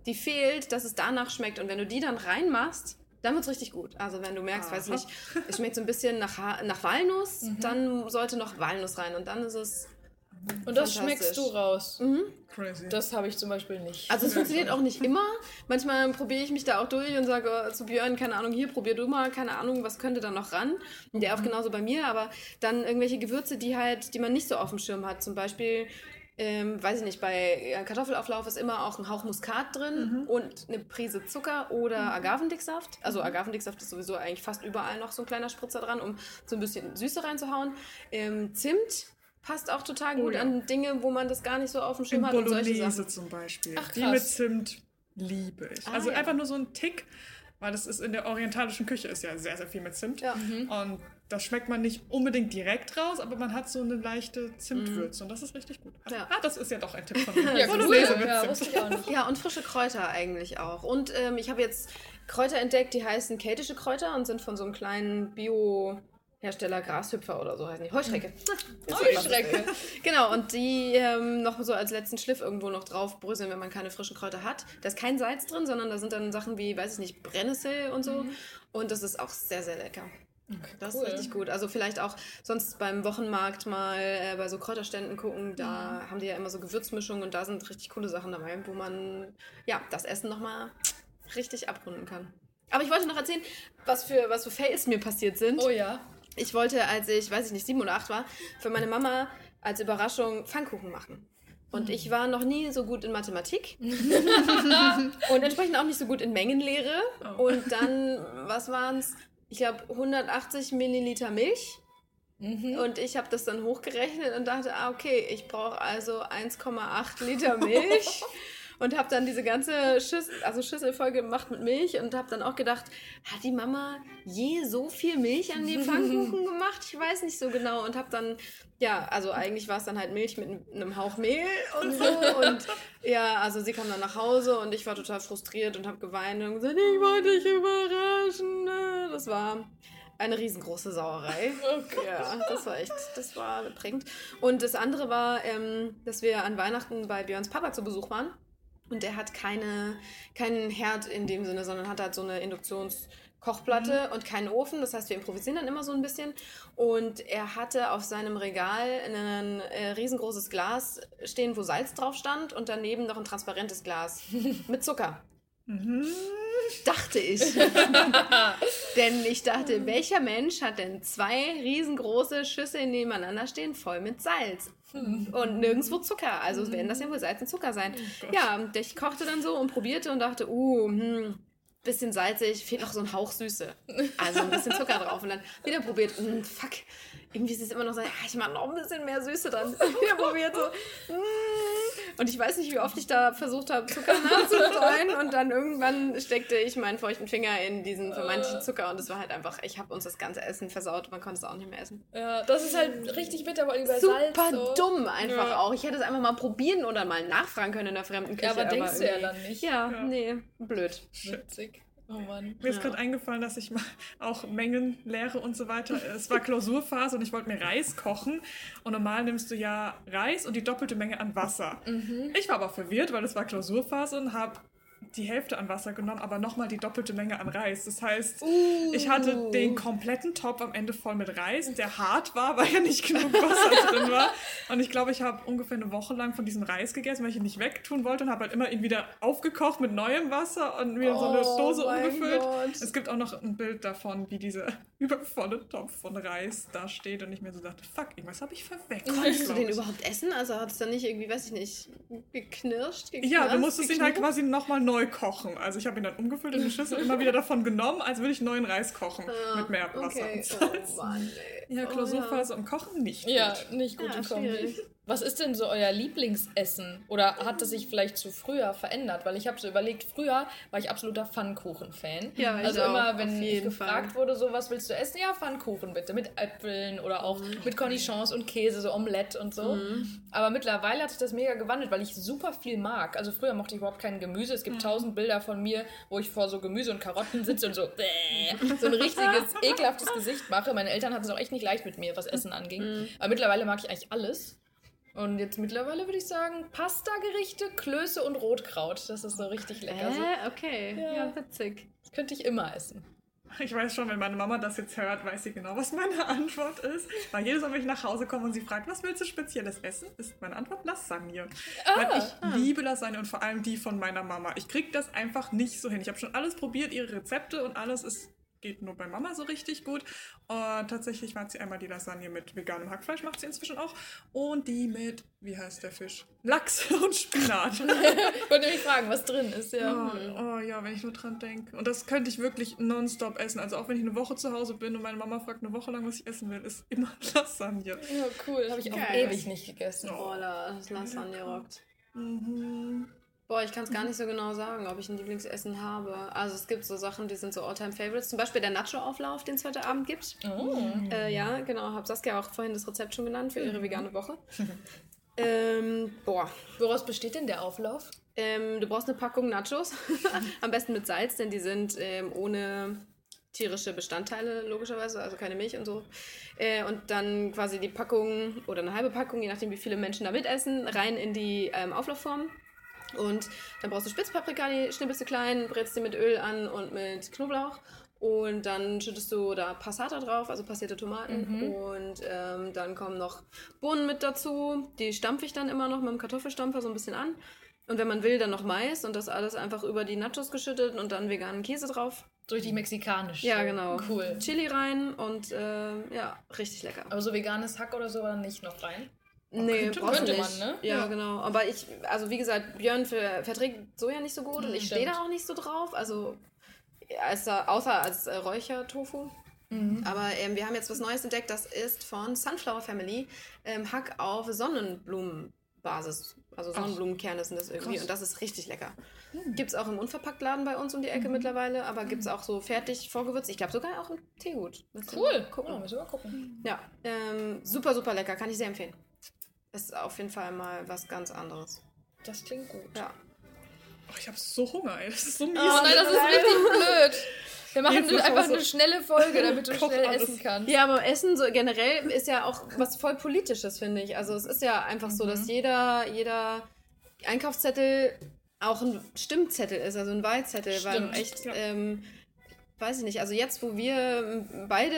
Speaker 2: die fehlt, dass es danach schmeckt. Und wenn du die dann reinmachst, dann wird es richtig gut. Also wenn du merkst, weiß
Speaker 3: Aha.
Speaker 2: nicht, es schmeckt so ein bisschen nach, Ha- nach Walnuss,
Speaker 1: Mhm.
Speaker 2: dann sollte noch Walnuss rein und dann ist es.
Speaker 1: Und das schmeckst du raus.
Speaker 3: Crazy.
Speaker 1: Das habe ich zum Beispiel nicht.
Speaker 2: Also es funktioniert auch nicht immer. Manchmal probiere ich mich da auch durch und sage äh, zu Björn, keine Ahnung, hier probier du mal, keine Ahnung, was könnte da noch ran. Und der auch genauso bei mir, aber dann irgendwelche Gewürze, die halt, die man nicht so auf dem Schirm hat. Zum Beispiel, ähm, weiß ich nicht, bei Kartoffelauflauf ist immer auch ein Hauch Muskat drin und eine Prise Zucker oder Agavendicksaft. Also Agavendicksaft ist sowieso eigentlich fast überall noch so ein kleiner Spritzer dran, um so ein bisschen Süße reinzuhauen. Ähm, Zimt passt auch total gut
Speaker 3: ja.
Speaker 2: an Dinge, wo man das gar nicht so auf dem
Speaker 3: In
Speaker 2: Schirm hat und solche Sachen.
Speaker 3: Bolognese zum Beispiel.
Speaker 1: Ach,
Speaker 3: die
Speaker 1: krass.
Speaker 3: mit Zimt liebe ich.
Speaker 2: Ah,
Speaker 3: also
Speaker 2: ja.
Speaker 3: einfach nur so ein Tick, weil das ist in der orientalischen Küche ist ja sehr, sehr viel mit Zimt.
Speaker 2: Ja.
Speaker 3: Und das schmeckt man nicht unbedingt direkt raus, aber man hat so eine leichte Zimtwürze und das ist richtig gut. Also,
Speaker 2: Ja.
Speaker 3: Ah, das ist ja doch ein Tipp von mir.
Speaker 1: ja, cool.
Speaker 3: Bolognese mit
Speaker 1: Ja,
Speaker 3: Zimt.
Speaker 1: wusste ich auch nicht.
Speaker 2: Ja, und frische Kräuter eigentlich auch. Und ähm, ich habe jetzt Kräuter entdeckt, die heißen keltische Kräuter und sind von so einem kleinen Bio-Hersteller Grashüpfer oder so heißen die. Heuschrecke.
Speaker 1: Heuschrecke.
Speaker 2: Genau, und die ähm, noch so als letzten Schliff irgendwo noch drauf bröseln, wenn man keine frischen Kräuter hat. Da ist kein Salz drin, sondern da sind dann Sachen wie, weiß ich nicht, Brennnessel und so. Und das ist auch sehr, sehr lecker. Das
Speaker 1: cool.
Speaker 2: ist richtig gut. Also vielleicht auch sonst beim Wochenmarkt mal äh, bei so Kräuterständen gucken. Da haben die ja immer so Gewürzmischungen und da sind richtig coole Sachen dabei, wo man ja das Essen nochmal richtig abrunden kann. Aber ich wollte noch erzählen, was für, was für Fails mir passiert sind.
Speaker 1: Oh ja.
Speaker 2: Ich wollte, als ich, weiß ich nicht, sieben oder acht war, für meine Mama als Überraschung Pfannkuchen machen. Und ich war noch nie so gut in Mathematik und entsprechend auch nicht so gut in Mengenlehre. Und dann, was waren es? Ich glaube 180 Milliliter Milch. Und ich habe das dann hochgerechnet und dachte, ah, okay, ich brauche also 1,8 Liter Milch. und habe dann diese ganze Schüssel, also Schüssel voll gemacht mit Milch und habe dann auch gedacht, hat die Mama je so viel Milch an die Pfannkuchen gemacht? Ich weiß nicht so genau und habe dann, ja, also eigentlich war es dann halt Milch mit einem Hauch Mehl und so und ja, also sie kam dann nach Hause und ich war total frustriert und habe geweint und gesagt, ich wollte dich überraschen. ne? Das war eine riesengroße Sauerei. Ja, das war echt, das war prägend. Und das andere war, ähm, dass wir an Weihnachten bei Björns Papa zu Besuch waren. Und der hat keine, keinen Herd in dem Sinne, sondern hat halt so eine Induktionskochplatte und keinen Ofen. Das heißt, wir improvisieren dann immer so ein bisschen. Und er hatte auf seinem Regal ein äh, riesengroßes Glas stehen, wo Salz drauf stand und daneben noch ein transparentes Glas mit Zucker. Dachte ich. denn ich dachte, welcher Mensch hat denn zwei riesengroße Schüsseln nebeneinander stehen, voll mit Salz? Und nirgendwo Zucker. Also werden das ja wohl Salz und Zucker sein. ja, und ich kochte dann so und probierte und dachte, uh, hm, bisschen salzig, fehlt noch so ein Hauch Süße. Also ein bisschen Zucker drauf. Und dann wieder probiert, mm, fuck, irgendwie ist es immer noch so, ja, ich mache noch ein bisschen mehr Süße dran. Wieder probiert so. mm. Und ich weiß nicht, wie oft ich da versucht habe, Zucker nachzustreuen. Und dann irgendwann steckte ich meinen feuchten Finger in diesen vermeintlichen Zucker. Und es war halt einfach, ich habe uns das ganze Essen versaut. Man konnte es auch nicht mehr essen.
Speaker 1: Ja, das ist halt richtig bitter, allem bei
Speaker 2: Super
Speaker 1: Salz. So.
Speaker 2: dumm einfach
Speaker 1: Ja.
Speaker 2: auch. Ich hätte es einfach mal probieren oder mal nachfragen können in der fremden Küche.
Speaker 1: Ja, aber denkst du ja dann nicht.
Speaker 2: Ja,
Speaker 3: Ja.
Speaker 2: nee, blöd.
Speaker 1: Witzig. Oh Mann.
Speaker 3: Mir ist
Speaker 2: Ja.
Speaker 3: gerade eingefallen, dass ich mal auch Mengen lehre und so weiter. Es war Klausurphase und ich wollte mir Reis kochen. Und normal nimmst du ja Reis und die doppelte Menge an Wasser. Ich war aber verwirrt, weil es war Klausurphase und habe die Hälfte an Wasser genommen, aber nochmal die doppelte Menge an Reis. Das heißt, ich hatte den kompletten Topf am Ende voll mit Reis, der hart war, weil ja nicht genug Wasser drin war. Und ich glaube, ich habe ungefähr eine Woche lang von diesem Reis gegessen, weil ich ihn nicht wegtun wollte und habe halt immer ihn wieder aufgekocht mit neuem Wasser und wieder so eine
Speaker 2: Oh
Speaker 3: Dose umgefüllt.
Speaker 2: Gott.
Speaker 3: Es gibt auch noch ein Bild davon, wie dieser übervolle Topf von Reis da steht und ich mir so dachte, fuck, irgendwas habe ich verwechselt.
Speaker 2: Konntest du den überhaupt essen? Also hat es dann nicht irgendwie, weiß ich nicht, geknirscht?
Speaker 3: Ja,
Speaker 2: geknarzt,
Speaker 3: du musstest ihn halt quasi nochmal neu kochen. Also ich habe ihn dann umgefüllt in eine Schüssel, immer wieder davon genommen, als würde ich neuen Reis kochen
Speaker 2: Ah,
Speaker 3: mit mehr Wasser
Speaker 2: okay.
Speaker 3: und Salz.
Speaker 2: Oh Mann, ey.
Speaker 3: Ja,
Speaker 2: Oh,
Speaker 3: Klausurphase und Kochen nicht.
Speaker 1: Ja,
Speaker 3: gut.
Speaker 1: nicht gut
Speaker 2: Ja,
Speaker 1: gekommen.
Speaker 2: schwierig.
Speaker 1: Was ist denn so euer Lieblingsessen? Oder hat es sich vielleicht zu früher verändert? Weil ich habe so überlegt, früher war ich absoluter Pfannkuchen-Fan.
Speaker 2: Ja, ich
Speaker 1: also
Speaker 2: auch,
Speaker 1: immer, wenn ich gefragt
Speaker 2: Fall.
Speaker 1: wurde, so was willst du essen? Ja, Pfannkuchen bitte. Mit Äpfeln oder auch
Speaker 2: Mhm.
Speaker 1: mit Cornichons und Käse, so Omelette und so. Aber mittlerweile hat sich das mega gewandelt, weil ich super viel mag. Also früher mochte ich überhaupt kein Gemüse. Es gibt tausend Bilder von mir, wo ich vor so Gemüse und Karotten sitze und so, bäh, so ein richtiges, ekelhaftes Gesicht mache. Meine Eltern hatten es auch echt nicht leicht mit mir, was Essen anging.
Speaker 2: Mhm.
Speaker 1: Aber mittlerweile mag ich eigentlich alles. Und jetzt mittlerweile würde ich sagen, Pasta-Gerichte, Klöße und Rotkraut. Das ist so richtig lecker. So,
Speaker 2: Äh, okay.
Speaker 1: Ja.
Speaker 2: Ja, witzig.
Speaker 1: das könnte ich immer essen.
Speaker 3: Ich weiß schon, wenn meine Mama das jetzt hört, weiß sie genau, was meine Antwort ist. Weil jedes Mal, wenn ich nach Hause komme und sie fragt, was willst du Spezielles essen, ist meine Antwort Lasagne. Weil ich liebe Lasagne und vor allem die von meiner Mama. Ich kriege das einfach nicht so hin. Ich habe schon alles probiert, ihre Rezepte und alles ist geht nur bei Mama so richtig gut. Und tatsächlich macht sie einmal die Lasagne mit veganem Hackfleisch, macht sie inzwischen auch. Und die mit, wie heißt der Fisch? Lachs und Spinat.
Speaker 1: Ich wollte mich fragen, was drin ist, ja.
Speaker 3: Oh, oh ja, wenn ich nur dran denke. Und das könnte ich wirklich nonstop essen. Also auch wenn ich eine Woche zu Hause bin und meine Mama fragt eine Woche lang, was ich essen will, ist immer Lasagne.
Speaker 1: Ja, cool. Habe ich auch
Speaker 2: Geil.
Speaker 1: ewig nicht gegessen.
Speaker 2: Oh, das Lasagne rockt.
Speaker 3: Mhm.
Speaker 2: Boah, ich kann es gar nicht so genau sagen, ob ich ein Lieblingsessen habe. Also es gibt so Sachen, die sind so All-Time-Favorites. Zum Beispiel der Nacho-Auflauf, den es heute Abend gibt.
Speaker 1: Oh.
Speaker 2: Äh, ja, genau. Hab Saskia auch vorhin das Rezept schon genannt für ihre vegane Woche. ähm, boah.
Speaker 1: Woraus besteht denn der Auflauf?
Speaker 2: Ähm, du brauchst eine Packung Nachos. Am besten mit Salz, denn die sind ähm, ohne tierische Bestandteile, logischerweise, also keine Milch und so. Äh, und dann quasi die Packung oder eine halbe Packung, je nachdem wie viele Menschen da mitessen, rein in die ähm, Auflaufform. Und dann brauchst du Spitzpaprika, die schnippelst du klein, brätst die mit Öl an und mit Knoblauch. Und dann schüttest du da Passata drauf, also passierte Tomaten. Und ähm, dann kommen noch Bohnen mit dazu. Die stampfe ich dann immer noch mit dem Kartoffelstampfer so ein bisschen an. Und wenn man will, dann noch Mais und das alles einfach über die Nachos geschüttet und dann veganen Käse drauf.
Speaker 1: So richtig mexikanisch.
Speaker 2: Ja, genau.
Speaker 1: Cool.
Speaker 2: Chili rein und ähm, ja, richtig lecker.
Speaker 1: Aber so veganes Hack oder so war nicht noch rein.
Speaker 2: Nee,
Speaker 3: könnte-
Speaker 2: brauchst
Speaker 1: könnte
Speaker 2: nicht.
Speaker 1: man, ne?
Speaker 2: Ja,
Speaker 3: Ja.
Speaker 2: genau. Aber ich, also wie gesagt, Björn ver verträgt Soja nicht so gut und ich stehe da auch nicht so drauf. Also als außer als äh, Räuchertofu. Aber ähm, wir haben jetzt was Neues entdeckt, das ist von Sunflower Family. Ähm, Hack auf Sonnenblumenbasis. Also Sonnenblumenkerne sind das irgendwie.
Speaker 3: Krass.
Speaker 2: Und das ist richtig lecker. Gibt es auch im Unverpacktladen bei uns um die Ecke mittlerweile, aber gibt es auch so fertig vorgewürzt. Ich glaube sogar auch im Teegut.
Speaker 1: Cool.
Speaker 2: mal gucken?
Speaker 1: Ja, müssen wir mal gucken.
Speaker 2: Ja, ähm, super, super lecker. Kann ich sehr empfehlen. Ist auf jeden Fall mal was ganz anderes.
Speaker 1: Das klingt gut.
Speaker 2: Ja.
Speaker 3: Oh, ich habe so Hunger, ey. Das ist so mies.
Speaker 1: Oh nein, das ist richtig blöd. Wir machen
Speaker 3: Jetzt
Speaker 1: einfach eine schnelle Folge, damit du schnell
Speaker 3: alles.
Speaker 1: essen kannst.
Speaker 2: Ja, aber Essen so generell ist ja auch was voll Politisches, finde ich. Also es ist ja einfach so, dass jeder, jeder Einkaufszettel auch ein Stimmzettel ist, also ein Wahlzettel, weil
Speaker 1: Stimmt,
Speaker 2: echt,
Speaker 3: ja.
Speaker 2: ähm, weiß ich nicht, also jetzt, wo wir ähm, beide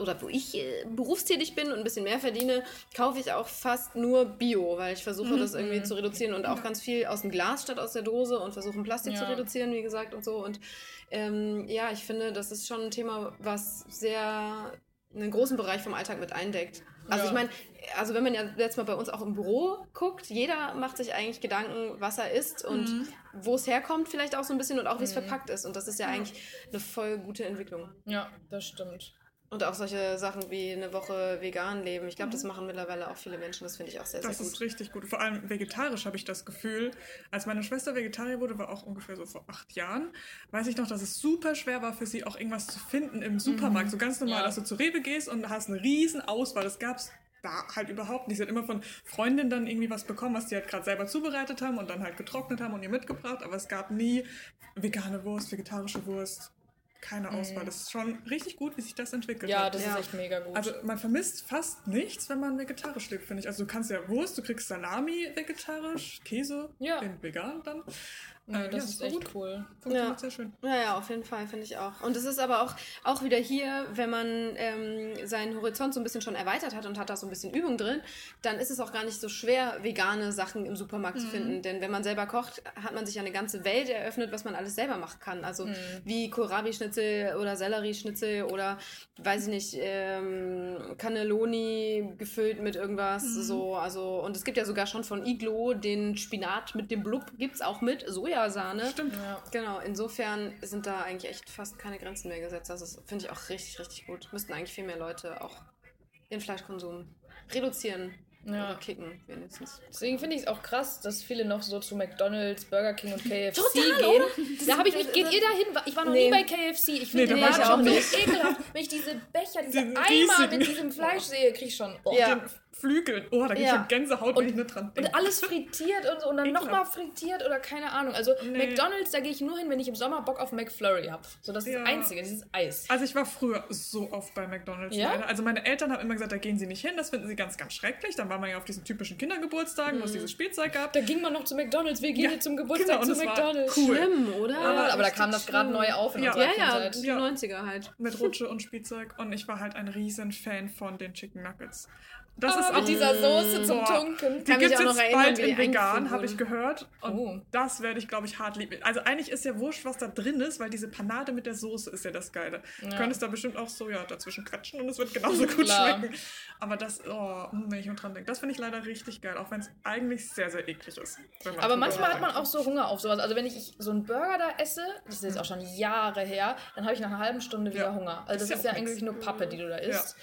Speaker 2: oder, wo ich äh, berufstätig bin und ein bisschen mehr verdiene, kaufe ich auch fast nur Bio, weil ich versuche, das irgendwie zu reduzieren und auch ganz viel aus dem Glas statt aus der Dose und versuche Plastik zu
Speaker 1: Ja.
Speaker 2: reduzieren, wie gesagt, und so. Und ähm, ja, ich finde, das ist schon ein Thema, was sehr einen großen Bereich vom Alltag mit eindeckt. Also
Speaker 1: Ja.
Speaker 2: ich meine, also wenn man ja jetzt mal bei uns auch im Büro guckt, jeder macht sich eigentlich Gedanken, was er isst und wo es herkommt vielleicht auch so ein bisschen und auch wie es verpackt ist. Und das ist ja eigentlich eine voll gute Entwicklung.
Speaker 1: Ja, das stimmt.
Speaker 2: Und auch solche Sachen wie eine Woche vegan leben. Ich glaube, das machen mittlerweile auch viele Menschen. Das finde ich auch sehr,
Speaker 3: Das
Speaker 2: sehr
Speaker 3: ist
Speaker 2: gut.
Speaker 3: richtig gut. Vor allem vegetarisch habe ich das Gefühl. Als meine Schwester Vegetarier wurde, war auch ungefähr so vor acht Jahren, weiß ich noch, dass es super schwer war für sie, auch irgendwas zu finden im Supermarkt. So ganz normal,
Speaker 1: Ja.
Speaker 3: dass du zu Rewe gehst und hast eine riesen Auswahl. Das gab es da halt überhaupt nicht. Sie hat immer von Freundinnen dann irgendwie was bekommen, was die halt gerade selber zubereitet haben und dann halt getrocknet haben und ihr mitgebracht. Aber es gab nie vegane Wurst, vegetarische Wurst. Keine Auswahl. Das ist schon richtig gut, wie sich das entwickelt
Speaker 1: Ja,
Speaker 3: hat.
Speaker 1: das
Speaker 2: Ja.
Speaker 1: ist echt mega gut.
Speaker 3: Also man vermisst fast nichts, wenn man vegetarisch lebt, finde ich. Also du kannst ja Wurst, du kriegst Salami vegetarisch, Käse
Speaker 1: Ja.
Speaker 3: in vegan dann.
Speaker 1: Nee,
Speaker 3: äh,
Speaker 1: das
Speaker 3: ja,
Speaker 1: ist echt
Speaker 3: gut.
Speaker 1: cool.
Speaker 3: Funktioniert
Speaker 2: Ja.
Speaker 3: sehr schön.
Speaker 2: Ja, ja, auf jeden Fall, finde ich auch. Und es ist aber auch, auch wieder hier, wenn man ähm, seinen Horizont so ein bisschen schon erweitert hat und hat da so ein bisschen Übung drin, dann ist es auch gar nicht so schwer, vegane Sachen im Supermarkt zu finden. Denn wenn man selber kocht, hat man sich ja eine ganze Welt eröffnet, was man alles selber machen kann. Also wie Kohlrabi-Schnitzel oder Sellerieschnitzel oder, weiß ich nicht, ähm, Cannelloni gefüllt mit irgendwas. So, also, und es gibt ja sogar schon von Iglo den Spinat mit dem Blub, gibt es auch mit Sojasahne.
Speaker 3: Stimmt.
Speaker 1: Ja.
Speaker 2: Genau, insofern sind da eigentlich echt fast keine Grenzen mehr gesetzt. Das ist- finde ich auch richtig, richtig gut. Müssten eigentlich viel mehr Leute auch ihren Fleischkonsum reduzieren.
Speaker 1: Ja.
Speaker 2: Oder kicken, wenigstens.
Speaker 1: Deswegen finde ich es auch krass, dass viele noch so zu McDonalds, Burger King und KFC
Speaker 2: Total,
Speaker 1: gehen.
Speaker 2: oder?
Speaker 1: Da habe ich mich, geht ihr dahin? Ich war noch
Speaker 2: Nee.
Speaker 1: nie bei KFC. Ich
Speaker 3: Nee,
Speaker 1: finde
Speaker 3: da
Speaker 1: den Laden
Speaker 3: auch
Speaker 1: schon so
Speaker 2: nicht.
Speaker 1: ekelhaft. Wenn ich diese Becher, diese
Speaker 3: Diesen
Speaker 1: Eimer
Speaker 3: riesigen.
Speaker 1: mit diesem Fleisch sehe, kriege ich schon. Oh.
Speaker 2: Ja.
Speaker 3: Den Flügel. Oh, da
Speaker 1: Ja.
Speaker 3: schon Gänsehaut, wenn ich nur dran denke.
Speaker 1: Und alles frittiert und so und dann nochmal frittiert oder keine Ahnung. Also
Speaker 3: Nee.
Speaker 1: McDonalds, da gehe ich nur hin, wenn ich im Sommer Bock auf McFlurry habe. So, das ist
Speaker 3: Ja.
Speaker 1: das Einzige, dieses Eis.
Speaker 3: Also ich war früher so oft bei McDonalds.
Speaker 1: Ja?
Speaker 3: leider. Also meine Eltern haben immer gesagt, da gehen sie nicht hin, das finden sie ganz, ganz schrecklich. Dann war man ja auf diesen typischen Kindergeburtstagen, wo es dieses Spielzeug gab.
Speaker 1: Da ging man noch zu McDonalds. Wir gehen
Speaker 3: Ja,
Speaker 1: jetzt zum Geburtstag
Speaker 3: genau, und
Speaker 1: zu McDonalds.
Speaker 3: cool.
Speaker 2: Schlimm, oder?
Speaker 1: Ja, aber da kam das gerade neu auf in
Speaker 3: Ja.
Speaker 1: unserer
Speaker 2: ja, ja,
Speaker 1: Kindheit.
Speaker 2: die
Speaker 3: Ja.
Speaker 2: 90er halt.
Speaker 3: Mit Rutsche und Spielzeug. Und ich war halt ein riesen Fan von den Chicken Nuggets. Das
Speaker 1: Ah,
Speaker 3: ist
Speaker 1: mit
Speaker 3: auch
Speaker 1: dieser Soße zum. Tunken.
Speaker 3: Die gibt es jetzt
Speaker 2: erinnern,
Speaker 3: bald in vegan, habe ich gehört. Und
Speaker 1: Oh.
Speaker 3: das werde ich, glaube ich, hart lieben. Also eigentlich ist ja wurscht, was da drin ist, weil diese Panade mit der Soße ist ja das Geile. Du
Speaker 1: Ja.
Speaker 3: könntest da bestimmt auch so ja, dazwischen quetschen und es wird genauso gut
Speaker 1: Klar.
Speaker 3: schmecken. Aber das, oh, wenn ich nur dran denke, das finde ich leider richtig geil, auch wenn es eigentlich sehr, sehr eklig ist. man
Speaker 1: Aber manchmal hat man
Speaker 3: nachdenkt.
Speaker 1: auch so Hunger auf sowas. Also wenn ich so einen Burger da esse, das ist jetzt auch schon Jahre her, dann habe ich nach einer halben Stunde wieder
Speaker 3: Ja.
Speaker 1: Hunger. Also
Speaker 3: Ist
Speaker 1: das
Speaker 3: ja
Speaker 1: ist ja eigentlich nur Pappe, die du da isst.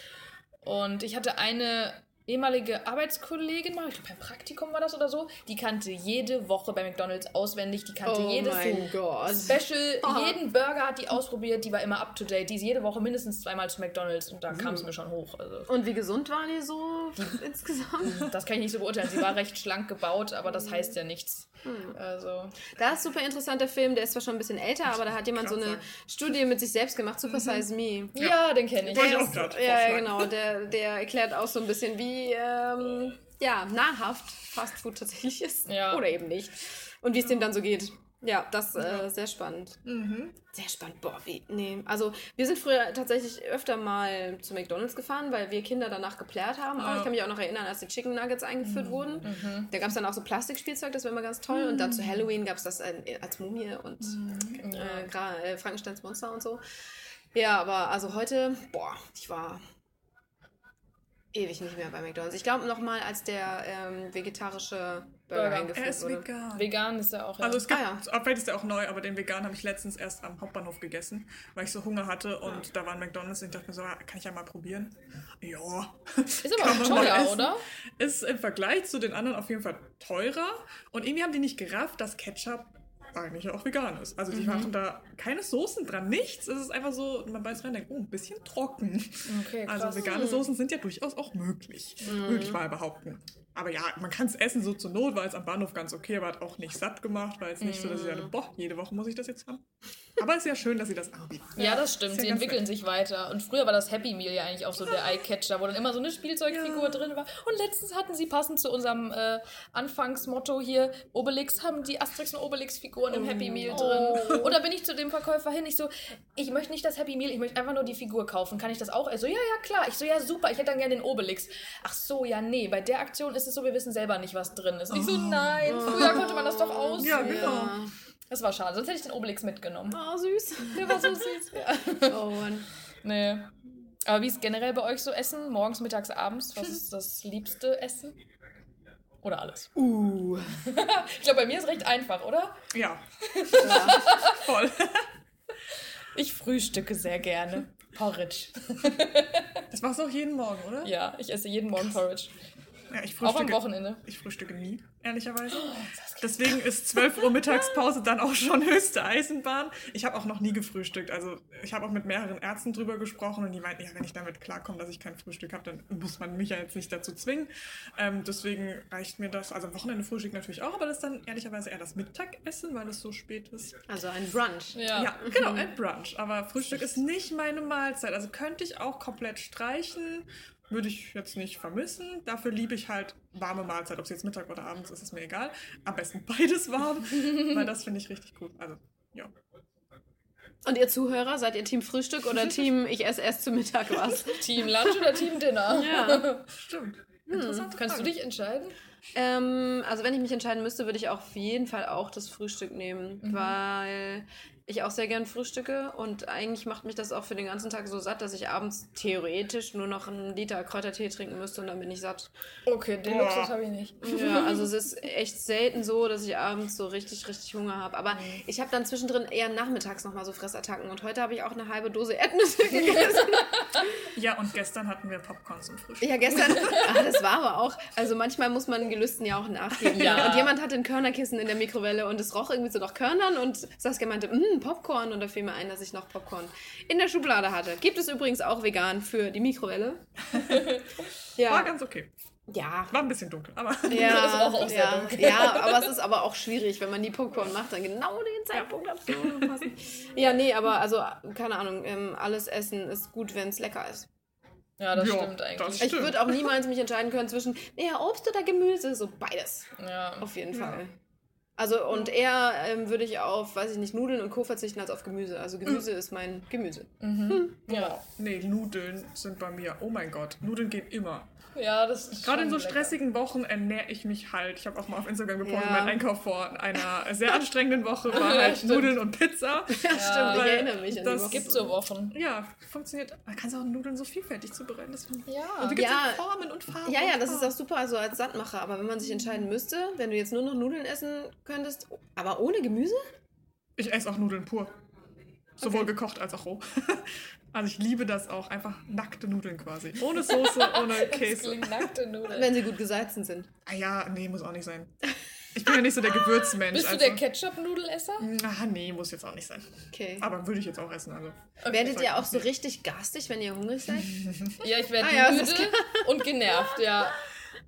Speaker 1: Und ich hatte eine ehemalige Arbeitskollegin mal, ich glaube beim Praktikum war das oder so, die kannte jede Woche bei McDonalds auswendig, die kannte
Speaker 2: Oh
Speaker 1: jedes. Special,
Speaker 2: Oh.
Speaker 1: jeden Burger hat die ausprobiert, die war immer up to date, die ist jede Woche mindestens zweimal zu McDonalds und da kam es mir schon hoch. Also
Speaker 2: Und wie gesund waren die so insgesamt?
Speaker 1: das kann ich nicht so beurteilen. Sie war recht schlank gebaut, aber das heißt ja nichts. Also
Speaker 2: Da ist super interessanter Film, der ist zwar schon ein bisschen älter, aber da hat jemand so eine Studie mit sich selbst gemacht, Super Size Me.
Speaker 1: ja, den kenne ich.
Speaker 2: Der
Speaker 3: auch
Speaker 2: ist-
Speaker 3: grad
Speaker 2: ja, ja, genau. Der, der erklärt auch so ein bisschen, wie ähm, ja, nahrhaft Fast Food tatsächlich ist.
Speaker 1: Ja.
Speaker 2: Oder eben nicht. Und wie es dem dann so geht. Ja, das äh, sehr spannend.
Speaker 3: Mhm.
Speaker 2: Sehr spannend. Boah, wie. Nee. Also, wir sind früher tatsächlich öfter mal zu McDonalds gefahren, weil wir Kinder danach geplärt haben. Auch.
Speaker 3: Ja.
Speaker 2: Ich kann mich auch noch erinnern, als die Chicken Nuggets eingeführt
Speaker 1: Mhm.
Speaker 2: wurden. Da gab es dann auch so Plastikspielzeug, das war immer ganz toll. Und dann zu Halloween gab es das äh, als Mumie und
Speaker 1: Mhm.
Speaker 2: äh, äh, Frankensteins Monster und so. Ja, aber also heute, boah, ich war ewig nicht mehr bei McDonalds. Ich glaube noch mal, als der ähm, vegetarische Burger,
Speaker 1: Burger.
Speaker 3: Er
Speaker 2: eingeführt
Speaker 3: ist
Speaker 2: wurde.
Speaker 3: vegan.
Speaker 1: Vegan ist ja auch. Ja.
Speaker 3: Also es gibt,
Speaker 2: Ah,
Speaker 3: vielleicht ist der auch neu, aber den vegan habe ich letztens erst am Hauptbahnhof gegessen, weil ich so Hunger hatte und da war ein McDonalds und ich dachte mir so, ah, kann ich ja mal probieren. Ja.
Speaker 1: ist aber auch teuer, oder?
Speaker 3: Ist im Vergleich zu den anderen auf jeden Fall teurer und irgendwie haben die nicht gerafft, dass Ketchup eigentlich auch vegan ist. Also die machen da keine Soßen dran, nichts. Es ist einfach so, man beißt rein und denkt, oh, ein bisschen trocken.
Speaker 1: Okay,
Speaker 3: Also vegane Soßen sind ja durchaus auch möglich, würde ich mal behaupten. Aber ja, man kann es essen so zur Not, weil es am Bahnhof ganz okay, aber hat auch nicht satt gemacht, weil es nicht so, dass ich sage, boah, jede Woche muss ich das jetzt haben. Aber es ist ja schön, dass sie das anbieten.
Speaker 1: Ja, das stimmt.
Speaker 3: Ja
Speaker 1: Sie entwickeln
Speaker 3: nett.
Speaker 1: sich weiter. Und früher war das Happy Meal ja eigentlich auch so der Eyecatcher, wo dann immer so eine Spielzeugfigur drin war. Und letztens hatten sie passend zu unserem äh, Anfangsmotto hier, Obelix, haben die Asterix und Obelix-Figuren im Happy Meal drin. Oder bin ich zu dem Verkäufer hin, ich so, ich möchte nicht das Happy Meal, ich möchte einfach nur die Figur kaufen. Kann ich das auch? Er so, ja, ja, klar. Ich so, ja, super, ich hätte dann gerne den Obelix. Ach so, ja, nee, bei der Aktion ist es so, wir wissen selber nicht, was drin ist. Und ich so, nein, früher konnte man das doch aus.
Speaker 3: Ja, genau.
Speaker 1: Das war schade, sonst hätte ich den Obelix mitgenommen.
Speaker 2: Oh, süß.
Speaker 1: Der war so süß. Ja.
Speaker 2: Oh Mann.
Speaker 1: Nee. Aber wie ist generell bei euch so Essen? Morgens, mittags, abends? Was ist das liebste Essen? Oder alles?
Speaker 2: Uh.
Speaker 1: Ich glaube, bei mir ist recht einfach, oder?
Speaker 3: Ja,
Speaker 2: Ja.
Speaker 3: voll.
Speaker 1: Ich frühstücke sehr gerne. Porridge.
Speaker 3: Das machst du auch jeden Morgen, oder?
Speaker 1: Ja, ich esse jeden Morgen Porridge.
Speaker 3: Ja, ich
Speaker 1: Auch am
Speaker 3: frühstücke,
Speaker 1: Wochenende.
Speaker 3: ich frühstücke nie, ehrlicherweise. Deswegen ist 12 Uhr Mittagspause dann auch schon höchste Eisenbahn. Ich habe auch noch nie gefrühstückt. Also ich habe auch mit mehreren Ärzten drüber gesprochen und die meinten, ja, wenn ich damit klarkomme, dass ich kein Frühstück habe, dann muss man mich ja jetzt nicht dazu zwingen. Ähm, deswegen reicht mir das. Also am Wochenende Frühstück natürlich auch, aber das ist dann ehrlicherweise eher das Mittagessen, weil es so spät ist.
Speaker 2: Also ein Brunch.
Speaker 1: Ja.
Speaker 3: Ja, genau, ein Brunch. Aber Frühstück ist nicht meine Mahlzeit. Also könnte ich auch komplett streichen. Würde ich jetzt nicht vermissen. Dafür liebe ich halt warme Mahlzeit. Ob es jetzt Mittag oder abends ist, ist mir egal. Am besten beides warm, weil das finde ich richtig gut. Also, ja.
Speaker 2: Und ihr Zuhörer, seid ihr Team Frühstück oder Team Ich esse erst zu Mittag was?
Speaker 1: Team Lunch oder Team Dinner?
Speaker 2: Ja.
Speaker 3: Stimmt. Interessant.
Speaker 1: Kannst du dich entscheiden?
Speaker 2: Ähm, also wenn ich mich entscheiden müsste, würde ich auf jeden Fall auch das Frühstück nehmen,
Speaker 1: Mhm.
Speaker 2: weil ich auch sehr gern frühstücke und eigentlich macht mich das auch für den ganzen Tag so satt, dass ich abends theoretisch nur noch einen Liter Kräutertee trinken müsste und dann bin ich satt.
Speaker 1: Okay, den
Speaker 3: Boah.
Speaker 1: Luxus habe ich nicht.
Speaker 2: Ja, also es ist echt selten so, dass ich abends so richtig, richtig Hunger habe. Aber ich habe dann zwischendrin eher nachmittags nochmal so Fressattacken und heute habe ich auch eine halbe Dose Erdnüsse gegessen.
Speaker 3: Ja, und gestern hatten wir Popcorn zum Frühstück.
Speaker 2: Ja, gestern. Ah, das war aber auch. Also manchmal muss man Gelüsten ja auch nachgeben.
Speaker 1: Ja.
Speaker 2: Und jemand hatte ein Körnerkissen in der Mikrowelle und es roch irgendwie so nach Körnern und Saskia meinte, mmm, Popcorn. Und da fiel mir ein, dass ich noch Popcorn in der Schublade hatte. Gibt es übrigens auch vegan für die Mikrowelle.
Speaker 3: War
Speaker 2: ja.
Speaker 3: ganz okay.
Speaker 2: Ja.
Speaker 3: War ein bisschen dunkel, aber
Speaker 2: Ja,
Speaker 1: Das ist auch- auch sehr
Speaker 2: ja,
Speaker 1: dunkel.
Speaker 2: ja, aber es ist aber auch schwierig, wenn man die Popcorn macht, dann genau den Zeitpunkt abzupassen. Ja, nee, aber also, keine Ahnung, ähm, alles Essen ist gut, wenn es lecker ist.
Speaker 1: Ja, das
Speaker 3: Ja,
Speaker 1: stimmt eigentlich.
Speaker 3: das-
Speaker 2: Ich würde auch niemals mich entscheiden können zwischen eher Obst oder Gemüse, so beides.
Speaker 1: ja.
Speaker 2: Auf jeden
Speaker 3: Ja.
Speaker 2: Also und eher ähm, würde ich auf, weiß ich nicht, Nudeln und Co. verzichten als auf Gemüse. Also Gemüse ist mein Gemüse.
Speaker 1: ja.
Speaker 3: nee, Nudeln sind bei mir, oh mein Gott, Nudeln gehen immer.
Speaker 1: Ja, das ist
Speaker 3: Gerade in so
Speaker 1: lecker.
Speaker 3: stressigen Wochen ernähre ich mich halt. Ich habe auch mal auf Instagram gepostet,
Speaker 2: Ja.
Speaker 3: mein Einkauf vor einer sehr anstrengenden Woche war halt
Speaker 1: stimmt.
Speaker 3: Nudeln und Pizza.
Speaker 2: Ja, stimmt, ich erinnere mich an
Speaker 3: das
Speaker 2: Woche.
Speaker 1: Gibt so Wochen.
Speaker 3: Ja, funktioniert. Man kann auch Nudeln so vielfältig zubereiten. Das
Speaker 1: Ja.
Speaker 3: und die gibt
Speaker 2: Ja.
Speaker 3: Formen und Farben.
Speaker 2: Ja, ja, das ist auch super so als Sattmacher. Aber wenn man sich entscheiden müsste, wenn du jetzt nur noch Nudeln essen könntest, aber ohne Gemüse?
Speaker 3: Ich esse auch Nudeln pur. Sowohl gekocht als auch roh. Also ich liebe das auch. Einfach nackte Nudeln quasi. Ohne Soße, ohne Käse.
Speaker 1: nackte Nudeln.
Speaker 2: Wenn sie gut gesalzen sind.
Speaker 3: Ah ja, nee, muss auch nicht sein. Ich bin ja nicht so der Gewürzmensch.
Speaker 1: Bist du
Speaker 3: also,
Speaker 1: der Ketchup-Nudelesser?
Speaker 3: Ah, nee, muss jetzt auch nicht sein.
Speaker 2: Okay.
Speaker 3: Aber würde ich jetzt auch essen. Also.
Speaker 2: Werdet ihr auch so richtig garstig, wenn ihr hungrig seid?
Speaker 1: Ja, ich werde
Speaker 2: Ah ja,
Speaker 1: müde und genervt, ja.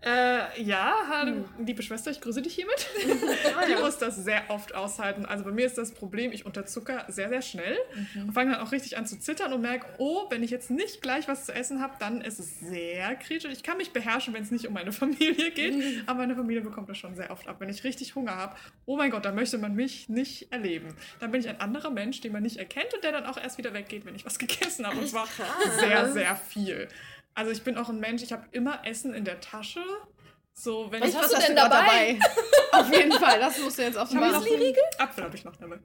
Speaker 3: Äh, ja, hallo,
Speaker 2: Hm.
Speaker 3: liebe Schwester, ich grüße dich hiermit. Die muss das sehr oft aushalten. Also bei mir ist das Problem, ich unterzucker sehr, sehr schnell
Speaker 2: Mhm.
Speaker 3: und fange dann auch richtig an zu zittern und merke, oh, wenn ich jetzt nicht gleich was zu essen habe, dann ist es sehr kritisch. Ich kann mich beherrschen, wenn es nicht um meine Familie geht,
Speaker 2: Mhm.
Speaker 3: aber meine Familie bekommt das schon sehr oft ab. Wenn ich richtig Hunger habe, oh mein Gott, dann möchte man mich nicht erleben. Dann bin ich ein anderer Mensch, den man nicht erkennt und der dann auch erst wieder weggeht, wenn ich was gegessen habe. Und zwar sehr, sehr viel. Also ich bin auch ein Mensch, ich habe immer Essen in der Tasche. So, wenn
Speaker 1: Was
Speaker 3: ich
Speaker 1: hast du denn
Speaker 2: grad
Speaker 1: dabei?
Speaker 2: Auf jeden Fall, das musst du jetzt offenbaren.
Speaker 3: noch einen Apfel habe ich noch dabei.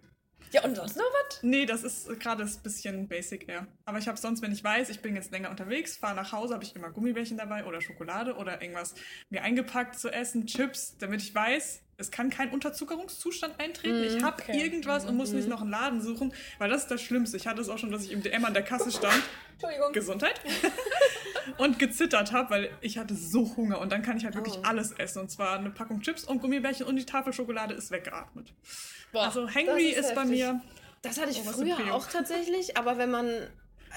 Speaker 1: Ja, und sonst noch was?
Speaker 3: Nee, das ist gerade ein bisschen basic eher. Aber ich habe sonst, wenn ich weiß, ich bin jetzt länger unterwegs, fahre nach Hause, habe ich immer Gummibärchen dabei oder Schokolade oder irgendwas mir eingepackt zu essen, Chips, damit ich weiß, es kann kein Unterzuckerungszustand eintreten. ich habe
Speaker 1: okay.
Speaker 3: irgendwas und muss nicht noch einen Laden suchen, weil das ist das Schlimmste. Ich hatte es auch schon, dass ich im DM an der Kasse stand.
Speaker 1: Entschuldigung.
Speaker 3: Gesundheit. und gezittert habe, weil ich hatte so Hunger und dann kann ich halt wirklich
Speaker 2: Oh.
Speaker 3: alles essen. Und zwar eine Packung Chips und Gummibärchen und die Tafel Schokolade ist weggeatmet.
Speaker 1: Boah,
Speaker 3: Also Hangry ist, bei
Speaker 1: heftig.
Speaker 3: mir.
Speaker 2: Das hatte ich
Speaker 3: Oh,
Speaker 2: früher auch tatsächlich, aber wenn man,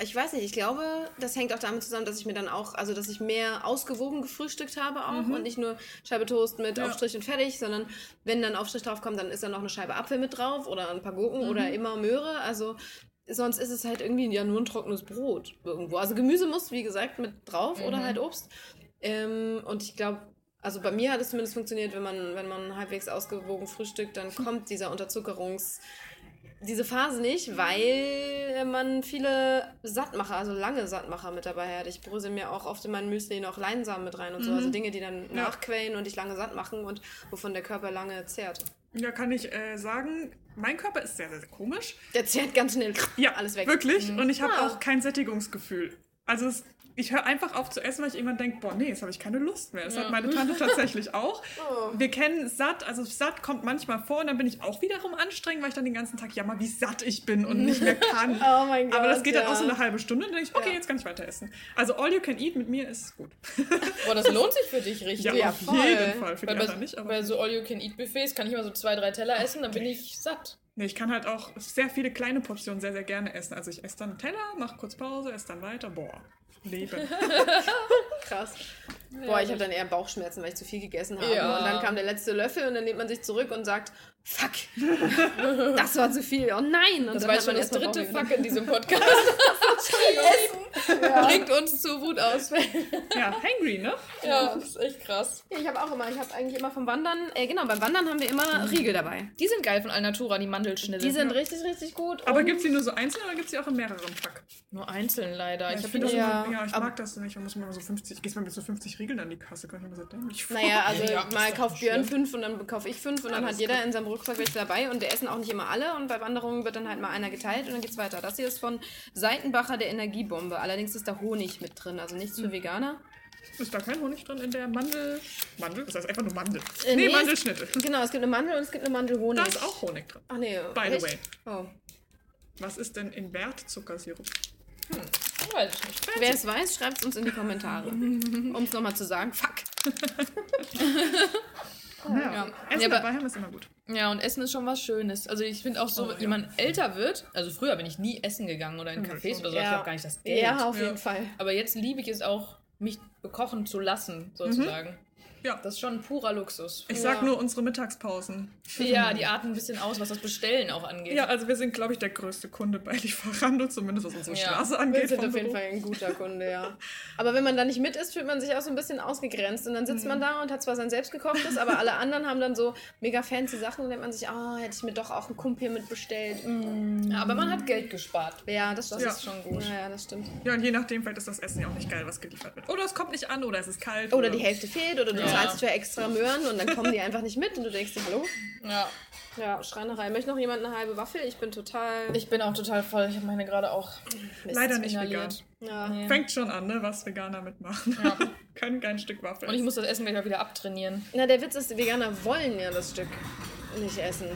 Speaker 2: ich weiß nicht, ich glaube, das hängt auch damit zusammen, dass ich mir dann auch, also dass ich mehr ausgewogen gefrühstückt habe auch und nicht nur Scheibe Toast mit
Speaker 3: Mhm. Ja.
Speaker 2: Aufstrich und fertig, sondern wenn dann Aufstrich drauf kommt, dann ist da noch eine Scheibe Apfel mit drauf oder ein paar Gurken oder immer Möhre, also sonst ist es halt irgendwie ja nur ein trockenes Brot irgendwo. Also Gemüse muss, wie gesagt, mit drauf oder halt Obst. Ähm, und ich glaube, also bei mir hat es zumindest funktioniert, wenn man, wenn man halbwegs ausgewogen frühstückt, dann kommt dieser Unterzuckerungs diese Phase nicht, weil man viele Sattmacher, also lange Sattmacher mit dabei hat. Ich brösel mir auch oft in mein Müsli noch Leinsamen mit rein und so. Also Dinge, die dann
Speaker 3: Ja.
Speaker 2: nachquellen und dich lange satt machen und wovon der Körper lange zehrt.
Speaker 3: Ja, kann ich äh, sagen, mein Körper ist sehr, sehr, komisch.
Speaker 2: Der zehrt ganz schnell
Speaker 3: Ja,
Speaker 2: alles weg.
Speaker 3: Wirklich. Und ich habe
Speaker 2: Ah.
Speaker 3: auch kein Sättigungsgefühl. Also es, ich höre einfach auf zu essen, weil ich irgendwann denke, boah, nee, jetzt habe ich keine Lust mehr. Das hat meine Tante tatsächlich auch.
Speaker 2: Oh.
Speaker 3: Wir kennen satt, also satt kommt manchmal vor und dann bin ich auch wiederum anstrengend, weil ich dann den ganzen Tag jammer, wie satt ich bin und nicht mehr kann.
Speaker 2: Oh mein Gott.
Speaker 3: Aber das geht dann
Speaker 2: ja.
Speaker 3: auch so eine halbe Stunde und dann denke ich, okay,
Speaker 2: Ja.
Speaker 3: jetzt kann ich weiter essen. Also all you can eat mit mir ist gut.
Speaker 1: Boah, das lohnt sich für dich richtig.
Speaker 3: Ja,
Speaker 2: Ja,
Speaker 3: auf jeden Fall. Für die
Speaker 1: Weil
Speaker 3: anderen
Speaker 1: bei,
Speaker 3: nicht, aber
Speaker 1: bei so All-You-Can-Eat-Buffets kann ich immer so zwei, drei Teller essen, dann bin ich satt.
Speaker 3: nee, ich kann halt auch sehr viele kleine Portionen sehr, sehr gerne essen. Also ich esse dann einen Teller, mache kurz Pause, esse dann weiter. Boah, Leben.
Speaker 2: Krass. Boah, ich habe dann eher Bauchschmerzen, weil ich zu viel gegessen habe.
Speaker 1: Ja.
Speaker 2: Und dann kam der letzte Löffel und dann lehnt man sich zurück und sagt, fuck, das war zu viel. Oh nein. Und
Speaker 1: Das war jetzt schon
Speaker 2: man
Speaker 1: das dritte. Fuck in diesem Podcast. Essen. bringt uns zu Wutausfällen.
Speaker 3: Ja, hangry, ne?
Speaker 1: Ja, das ist echt krass.
Speaker 2: Ja, ich habe auch immer, ich habe eigentlich immer vom Wandern, äh, genau, beim Wandern haben wir immer Riegel dabei.
Speaker 1: Die sind geil von Alnatura, die Mandelschnitte.
Speaker 2: Die sind richtig, richtig gut.
Speaker 3: Aber gibt es die nur so einzeln oder gibt es die auch in mehreren Pack?
Speaker 1: nur einzeln leider.
Speaker 3: Ja,
Speaker 1: ich
Speaker 3: ich finde das
Speaker 2: ja,
Speaker 3: immer, ja, ich
Speaker 2: aber-
Speaker 3: mag das nicht. Da muss man immer so 50, gehst mal mit so 50 Riegeln an die Kasse, kann ich mir so dämlich vor.
Speaker 2: Naja, also
Speaker 1: Ja,
Speaker 2: mal kauft Björn fünf und dann kaufe ich fünf und dann hat jeder in seinem Rucksack welche dabei und wir essen auch nicht immer alle und bei Wanderungen wird dann halt mal einer geteilt und dann geht's weiter. Das hier ist von Seitenbacher der Energiebombe. Allerdings ist da Honig mit drin, also nichts für Veganer.
Speaker 3: Ist da kein Honig drin in der Mandel... Mandel? Das heißt einfach nur Mandel.
Speaker 2: Äh,
Speaker 3: nee,
Speaker 2: nee,
Speaker 3: Mandelschnitte.
Speaker 2: Genau, es gibt eine Mandel und es gibt eine Mandelhonig.
Speaker 3: Da ist auch Honig drin.
Speaker 2: Ach nee.
Speaker 3: By the
Speaker 2: echt?
Speaker 3: way.
Speaker 2: Oh.
Speaker 3: Was ist denn in Wertzuckersirup?
Speaker 1: Weiß ich nicht.
Speaker 2: Wer es weiß, schreibt es uns in die Kommentare. Um es nochmal zu sagen, fuck.
Speaker 3: Ja. Essen
Speaker 1: Ja, aber-
Speaker 3: dabei haben wir es immer gut.
Speaker 1: Ja, und Essen ist schon was Schönes. Also ich finde auch so,
Speaker 3: Oh, ja.
Speaker 1: wenn man älter wird, also früher bin ich nie essen gegangen oder in
Speaker 3: Ja,
Speaker 1: Cafés oder so, ich habe gar nicht das Geld.
Speaker 2: Ja, auf
Speaker 3: Ja.
Speaker 2: jeden Fall.
Speaker 1: Aber jetzt liebe ich es auch, mich bekochen zu lassen, sozusagen.
Speaker 3: Ja.
Speaker 1: Das ist schon ein purer Luxus.
Speaker 3: Ich sag
Speaker 2: Ja.
Speaker 3: nur unsere Mittagspausen.
Speaker 1: Ja, die arten ein bisschen aus, was das Bestellen auch angeht.
Speaker 3: Ja, also wir sind, glaube ich, der größte Kunde bei Lieferando, zumindest was unsere
Speaker 1: Ja.
Speaker 3: Straße
Speaker 2: Wir
Speaker 3: angeht.
Speaker 2: sind
Speaker 3: vom
Speaker 2: auf jeden
Speaker 3: Büro.
Speaker 2: Fall ein guter Kunde, ja. Aber wenn man da nicht mit ist, fühlt man sich auch so ein bisschen ausgegrenzt. Und dann sitzt man da und hat zwar sein selbstgekochtes, aber alle anderen haben dann so mega fancy Sachen und denkt man sich, ah, hätte ich mir doch auch einen Kumpel mitbestellt. Mm.
Speaker 1: Ja, aber man hat Geld gespart.
Speaker 2: Ja, das,
Speaker 1: Das
Speaker 3: Ja.
Speaker 1: ist schon gut.
Speaker 2: Ja, ja, das stimmt.
Speaker 3: Ja, und je nachdem, vielleicht ist das Essen ja auch nicht geil, was geliefert wird. Oder es kommt nicht an, oder es ist kalt.
Speaker 2: Oder die Hälfte fehlt oder du
Speaker 1: Ja.
Speaker 2: zahlst für extra Möhren und dann kommen die einfach nicht mit und du denkst dir, hallo?
Speaker 1: Ja.
Speaker 2: Ja, Schreinerei. Möchte noch jemand eine halbe Waffel? Ich bin total.
Speaker 1: Ich bin auch total voll. Ich habe meine gerade auch
Speaker 3: Leider nicht
Speaker 1: inhaliert.
Speaker 2: ja.
Speaker 1: Nee.
Speaker 3: Fängt schon an, ne, was Veganer mitmachen.
Speaker 1: Ja.
Speaker 3: Können kein Stück Waffe
Speaker 1: Und ich muss das Essen gleich auch wieder abtrainieren.
Speaker 2: Na, der Witz ist, die Veganer wollen ja das Stück nicht essen.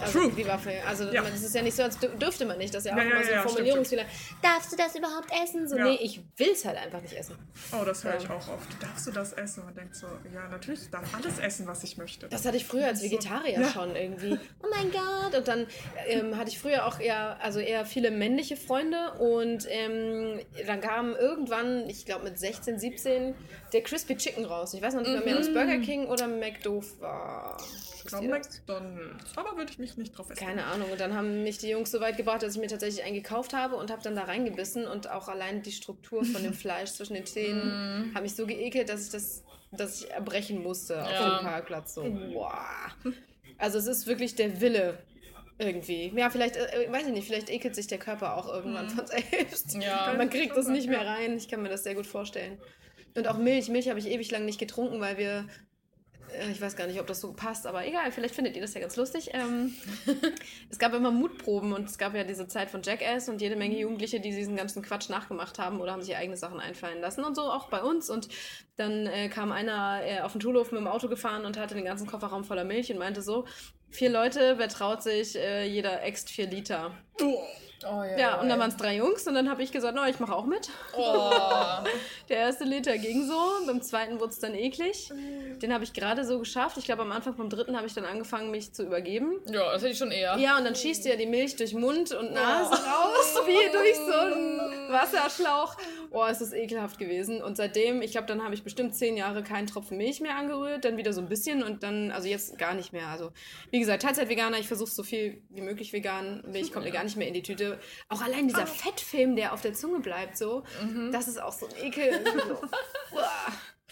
Speaker 2: Also
Speaker 3: True.
Speaker 2: die Waffel. Also
Speaker 3: Ja.
Speaker 2: das ist ja nicht so, als dür- dürfte man nicht. Das ist ja auch
Speaker 3: Ja,
Speaker 2: immer so ein Formulierungsfehler. Darfst du das überhaupt essen? So, nee, ich will es halt einfach nicht essen.
Speaker 3: Oh, das höre ich auch oft. Darfst du das essen? Und man denkt so, ja, natürlich, ich darf alles essen, was ich möchte.
Speaker 2: Das hatte ich früher als Vegetarier
Speaker 3: Ja.
Speaker 2: schon irgendwie. Oh mein Gott. Und dann ähm, hatte ich früher auch eher, also eher viele männliche Freunde. Und ähm, dann kam irgendwann, ich glaube mit 16, 17, der Crispy Chicken raus. Ich weiß noch nicht mehr, mehr ob es Burger King oder McDoof war.
Speaker 3: ich glaube McDonalds. Aber würde ich mich nicht drauf essen.
Speaker 2: Keine Ahnung. Und dann haben mich die Jungs so weit gebracht, dass ich mir tatsächlich einen gekauft habe und habe dann da reingebissen und auch allein die Struktur von dem Fleisch zwischen den Zähnen hat mich so geekelt, dass ich das, dass ich erbrechen musste auf
Speaker 1: Ja.
Speaker 2: dem Parkplatz. So. Also es ist wirklich der Wille irgendwie. Ja, vielleicht, äh, weiß ich nicht, vielleicht ekelt sich der Körper auch irgendwann von selbst.
Speaker 1: Ja.
Speaker 2: Man kriegt das nicht mehr rein. Ich kann mir das sehr gut vorstellen. Und auch Milch. Milch habe ich ewig lang nicht getrunken, weil wir äh, ich weiß gar nicht, ob das so passt, aber egal, vielleicht findet ihr das ja ganz lustig. Ähm, es gab immer Mutproben und es gab ja diese Zeit von Jackass und jede Menge Jugendliche, die diesen ganzen Quatsch nachgemacht haben oder haben sich eigene Sachen einfallen lassen und so auch bei uns. Und dann äh, kam einer äh, auf den Schulhof mit dem Auto gefahren und hatte den ganzen Kofferraum voller Milch und meinte so, vier Leute, wer traut sich, äh, jeder äxt vier Liter.
Speaker 3: Oh,
Speaker 1: Oh,
Speaker 2: Ja, und dann waren es drei Jungs und dann habe ich gesagt, no, ich mache auch mit.
Speaker 1: Oh.
Speaker 2: Der erste Liter ging so, beim zweiten wurde es dann eklig. Den habe ich gerade so geschafft. Ich glaube, am Anfang vom dritten habe ich dann angefangen, mich zu übergeben.
Speaker 1: Ja, das hätte ich schon eher.
Speaker 2: Ja, und dann schießt ja die Milch durch Mund und Nase raus, wie durch so einen Wasserschlauch. Oh, es ist ekelhaft gewesen. Und seitdem, ich glaube, dann habe ich bestimmt zehn Jahre keinen Tropfen Milch mehr angerührt, dann wieder so ein bisschen und dann, also jetzt gar nicht mehr. Also, wie gesagt, Teilzeit-Veganer, ich versuche so viel wie möglich vegan. Milch kommt mir gar nicht mehr in die Tüte. Auch allein dieser Fettfilm, der auf der Zunge bleibt, so, das ist auch so ein Ekel. So,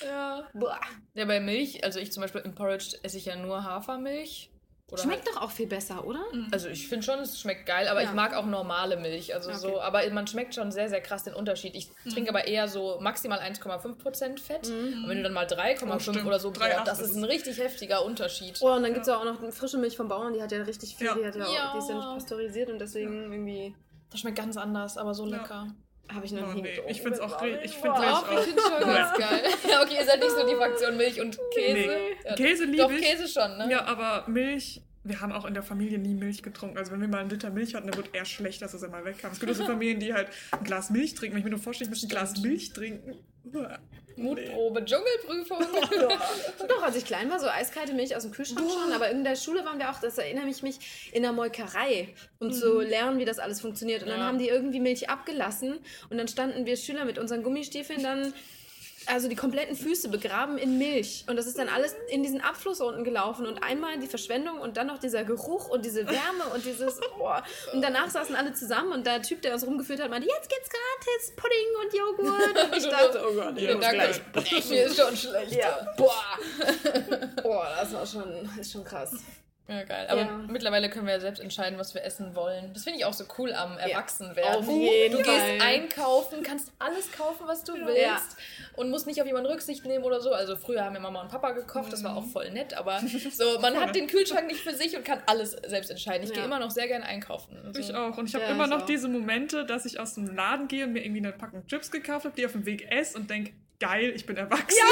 Speaker 1: Ja.
Speaker 2: boah.
Speaker 1: Ja, bei Milch, also ich zum Beispiel im Porridge esse ich ja nur Hafermilch. Oder
Speaker 2: Schmeckt doch auch viel besser, oder?
Speaker 1: halt, also ich finde schon, es schmeckt geil, aber
Speaker 2: Ja.
Speaker 1: ich mag auch normale Milch. Also so,
Speaker 2: Okay.
Speaker 1: aber man schmeckt schon sehr, sehr krass den Unterschied. Ich
Speaker 3: Mhm.
Speaker 1: trinke aber eher so maximal 1,5% Fett. Und wenn du dann mal 3,5
Speaker 3: Oh,
Speaker 1: oder so,
Speaker 3: 3,8
Speaker 1: das
Speaker 3: ist
Speaker 1: ein richtig heftiger Unterschied.
Speaker 2: Oh, und dann gibt es auch noch eine frische Milch vom Bauern, die hat ja richtig viel,
Speaker 3: Ja.
Speaker 2: die, hat ja auch,
Speaker 1: Ja.
Speaker 2: die ist ja nicht pasteurisiert und deswegen irgendwie
Speaker 1: Das schmeckt ganz anders, aber so
Speaker 3: Ja.
Speaker 1: lecker.
Speaker 2: Habe ich noch
Speaker 3: Oh,
Speaker 2: nie
Speaker 3: nee. Ich find's auch
Speaker 2: Boah,
Speaker 3: ri- ich find Milch
Speaker 1: Doch, ich
Speaker 3: auch.
Speaker 1: finde schon ganz geil. Ja, okay, ihr seid nicht so die Fraktion Milch und Käse.
Speaker 3: Nee.
Speaker 1: Ja,
Speaker 3: Käse liebe
Speaker 1: Doch,
Speaker 3: ich.
Speaker 1: Käse schon, ne?
Speaker 3: Ja, aber Milch, wir haben auch in der Familie nie Milch getrunken. Also wenn wir mal einen Liter Milch hatten, dann wird eher schlecht, dass es einmal wegkam. Es gibt auch so Familien, die halt ein Glas Milch trinken. Wenn ich mir nur vorstelle, ich muss ein Glas Milch trinken. Uah.
Speaker 1: Mutprobe, Dschungelprüfung.
Speaker 2: Und doch, als ich klein war, so eiskalte Milch aus dem Kühlschrank schon, aber in der Schule waren wir auch, das erinnere ich mich, in der Molkerei, um zu lernen, wie das alles funktioniert. Und dann
Speaker 1: Ja.
Speaker 2: haben die irgendwie Milch abgelassen und dann standen wir Schüler mit unseren Gummistiefeln dann also die kompletten Füße begraben in Milch. Und das ist dann alles in diesen Abfluss unten gelaufen. Und einmal die Verschwendung und dann noch dieser Geruch und diese Wärme und dieses. Oh. Und danach saßen alle zusammen und der Typ, der uns rumgeführt hat, meinte: Jetzt gibt's gratis Pudding und Joghurt. Und ich dachte: Oh Gott, ich
Speaker 1: Ja, danke.
Speaker 2: gleich.
Speaker 1: Mir ist schon schlecht.
Speaker 2: Ja, boah. Boah, das war schon, ist schon krass.
Speaker 1: Ja, geil. Aber
Speaker 2: Ja.
Speaker 1: mittlerweile können wir ja selbst entscheiden, was wir essen wollen. Das finde ich auch so cool am Erwachsenwerden.
Speaker 2: auf jeden
Speaker 1: du
Speaker 2: Fall.
Speaker 1: gehst einkaufen, kannst alles kaufen, was du willst
Speaker 2: Ja.
Speaker 1: und musst nicht auf jemanden Rücksicht nehmen oder so. Also früher haben mir Mama und Papa gekocht, das
Speaker 2: Mhm.
Speaker 1: war auch voll nett, aber so, man hat den Kühlschrank nicht für sich und kann alles selbst entscheiden. Ich
Speaker 2: Ja.
Speaker 1: gehe immer noch sehr gerne einkaufen. Also,
Speaker 3: Ich auch. Und ich habe
Speaker 2: Ja,
Speaker 3: immer noch
Speaker 2: auch.
Speaker 3: diese Momente, dass ich aus dem Laden gehe und mir irgendwie eine Packung Chips gekauft habe, die auf dem Weg esse und denke, geil, ich bin erwachsen.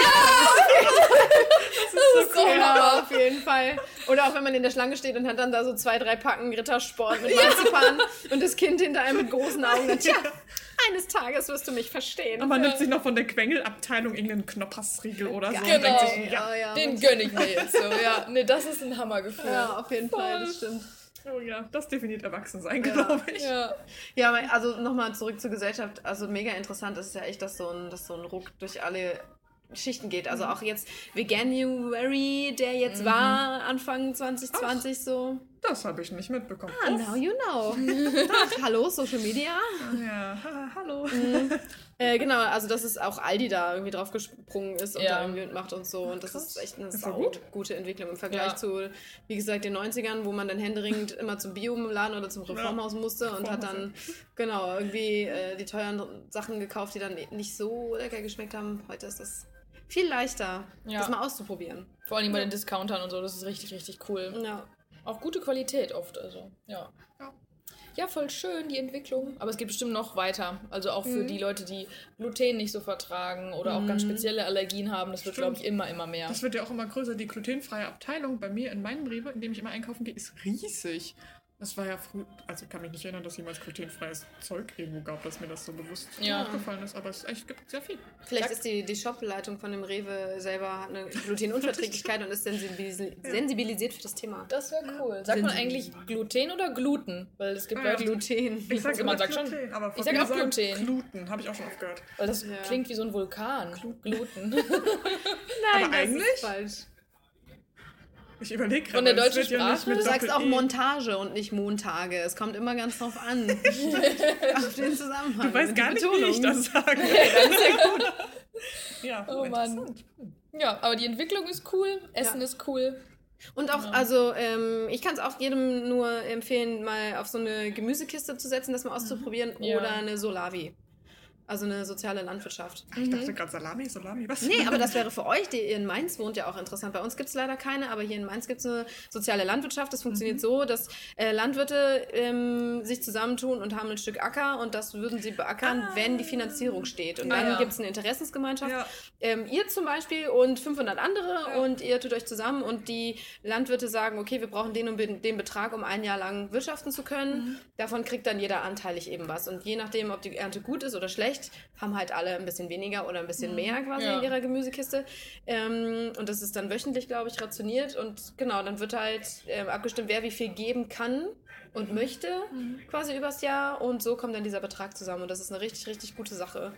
Speaker 1: Das ist so
Speaker 2: Ja,
Speaker 1: Hammer.
Speaker 2: auf jeden Fall. Oder auch wenn man in der Schlange steht und hat dann da so zwei, drei Packen Rittersport mit Marzipan und das Kind hinter einem mit großen Augen. Dann, tja, eines Tages wirst du mich verstehen.
Speaker 3: Und man nimmt sich noch von der Quengelabteilung irgendeinen Knoppersriegel oder so.
Speaker 1: Genau.
Speaker 3: Und sich, ja,
Speaker 2: ja, ja.
Speaker 1: Den gönne ich mir jetzt so. Ja, nee, das ist ein Hammergefühl.
Speaker 2: ja, auf jeden Fall, das stimmt.
Speaker 3: Oh ja, das definiert Erwachsensein, glaube ich.
Speaker 1: Ja.
Speaker 2: Ja, aber also nochmal zurück zur Gesellschaft. Also mega interessant ist ja echt, dass so ein, dass so ein Ruck durch alle Schichten geht. Also auch jetzt Veganuary, der jetzt war, Anfang 2020 so.
Speaker 3: Das habe ich nicht mitbekommen.
Speaker 2: Ah, now you know. Ach, hallo, Social Media.
Speaker 3: Ja, ha, hallo.
Speaker 2: Äh, genau, also dass es auch Aldi da irgendwie drauf gesprungen ist und
Speaker 1: Ja.
Speaker 2: da irgendwie mitmacht und so. Und das ist echt eine
Speaker 3: Ist gut.
Speaker 2: gute Entwicklung im Vergleich
Speaker 1: Ja.
Speaker 2: zu, wie gesagt, den 90ern, wo man dann händeringend immer zum Bioladen oder zum Reformhaus musste und hat dann, genau, irgendwie äh, die teuren Sachen gekauft, die dann nicht so lecker geschmeckt haben. Heute ist das viel leichter,
Speaker 1: Ja.
Speaker 2: das mal auszuprobieren.
Speaker 1: Vor allem bei den Discountern und so, das ist richtig, richtig cool.
Speaker 2: Ja.
Speaker 1: Auch gute Qualität oft, also, ja.
Speaker 3: Ja.
Speaker 1: Ja, voll schön, die Entwicklung. Aber es geht bestimmt noch weiter. Also auch
Speaker 2: Mhm.
Speaker 1: für die Leute, die Gluten nicht so vertragen oder auch ganz spezielle Allergien haben. Das wird, glaube ich, immer, immer mehr.
Speaker 3: Das wird ja auch immer größer. Die glutenfreie Abteilung bei mir in meinem Rewe, in dem ich immer einkaufen gehe, ist riesig. Das war ja früh, also ich kann mich nicht erinnern, dass jemals glutenfreies Zeug irgendwo gab, dass mir das so bewusst
Speaker 1: Ja.
Speaker 3: aufgefallen ist. Aber es echt gibt sehr viel.
Speaker 2: Vielleicht
Speaker 1: Sag-
Speaker 2: ist die, die Shop-Leitung von dem Rewe selber hat eine Glutenunverträglichkeit und ist sensibilis sensibilisiert für das Thema.
Speaker 1: Das wäre cool. Sagt man eigentlich Gluten oder Gluten? Weil es gibt
Speaker 3: Ah, ja.
Speaker 1: Leute,
Speaker 2: Gluten.
Speaker 3: Ich sag
Speaker 1: man
Speaker 3: immer
Speaker 1: sagt schon-
Speaker 3: Gluten, aber
Speaker 1: ich sag auch Gluten.
Speaker 3: Gluten, habe ich auch schon oft gehört.
Speaker 1: weil das
Speaker 2: Ja.
Speaker 1: klingt wie so ein Vulkan. Gluten.
Speaker 2: Nein,
Speaker 3: Aber
Speaker 2: das
Speaker 3: eigentlich-
Speaker 2: ist falsch.
Speaker 3: Ich überlege gerade.
Speaker 1: Von der deutschen
Speaker 3: ja
Speaker 1: Sprache?
Speaker 3: mit
Speaker 2: Du sagst auch
Speaker 3: Doppel-E.
Speaker 2: Montage und nicht Montage. Es kommt immer ganz drauf an. Auf den Zusammenhang.
Speaker 3: Du weißt gar nicht, wie ich
Speaker 2: Betonung.
Speaker 3: das sage. das ist ja gut. Ja,
Speaker 1: Oh Mann. Ja, aber die Entwicklung ist cool, Essen
Speaker 2: Ja.
Speaker 1: ist cool.
Speaker 2: Und auch, also, ähm, ich kann es auch jedem nur empfehlen, mal auf so eine Gemüsekiste zu setzen, das mal auszuprobieren.
Speaker 1: Ja.
Speaker 2: Oder eine Solavi. Also eine soziale Landwirtschaft.
Speaker 3: Ich dachte gerade Salami, Salami, was?
Speaker 2: Nee, aber das wäre für euch, die ihr in Mainz wohnt, ja auch interessant. Bei uns gibt es leider keine, aber hier in Mainz gibt es eine soziale Landwirtschaft. Das funktioniert so, dass äh, Landwirte ähm, sich zusammentun und haben ein Stück Acker und das würden sie beackern, wenn die Finanzierung steht. Und
Speaker 1: Ah,
Speaker 2: dann
Speaker 1: ja.
Speaker 2: gibt es eine Interessensgemeinschaft.
Speaker 3: Ja.
Speaker 2: Ähm, ihr zum Beispiel und 500 andere
Speaker 3: Ja.
Speaker 2: und ihr tut euch zusammen und die Landwirte sagen, okay, wir brauchen den und den Betrag, um ein Jahr lang wirtschaften zu können. Davon kriegt dann jeder anteilig eben was. Und je nachdem, ob die Ernte gut ist oder schlecht, haben halt alle ein bisschen weniger oder ein bisschen mehr quasi
Speaker 1: Ja.
Speaker 2: in ihrer Gemüsekiste. Ähm, und das ist dann wöchentlich, glaube ich, rationiert. Und genau, dann wird halt ähm, abgestimmt, wer wie viel geben kann und möchte, quasi übers Jahr. Und so kommt dann dieser Betrag zusammen. Und das ist eine richtig, richtig gute Sache.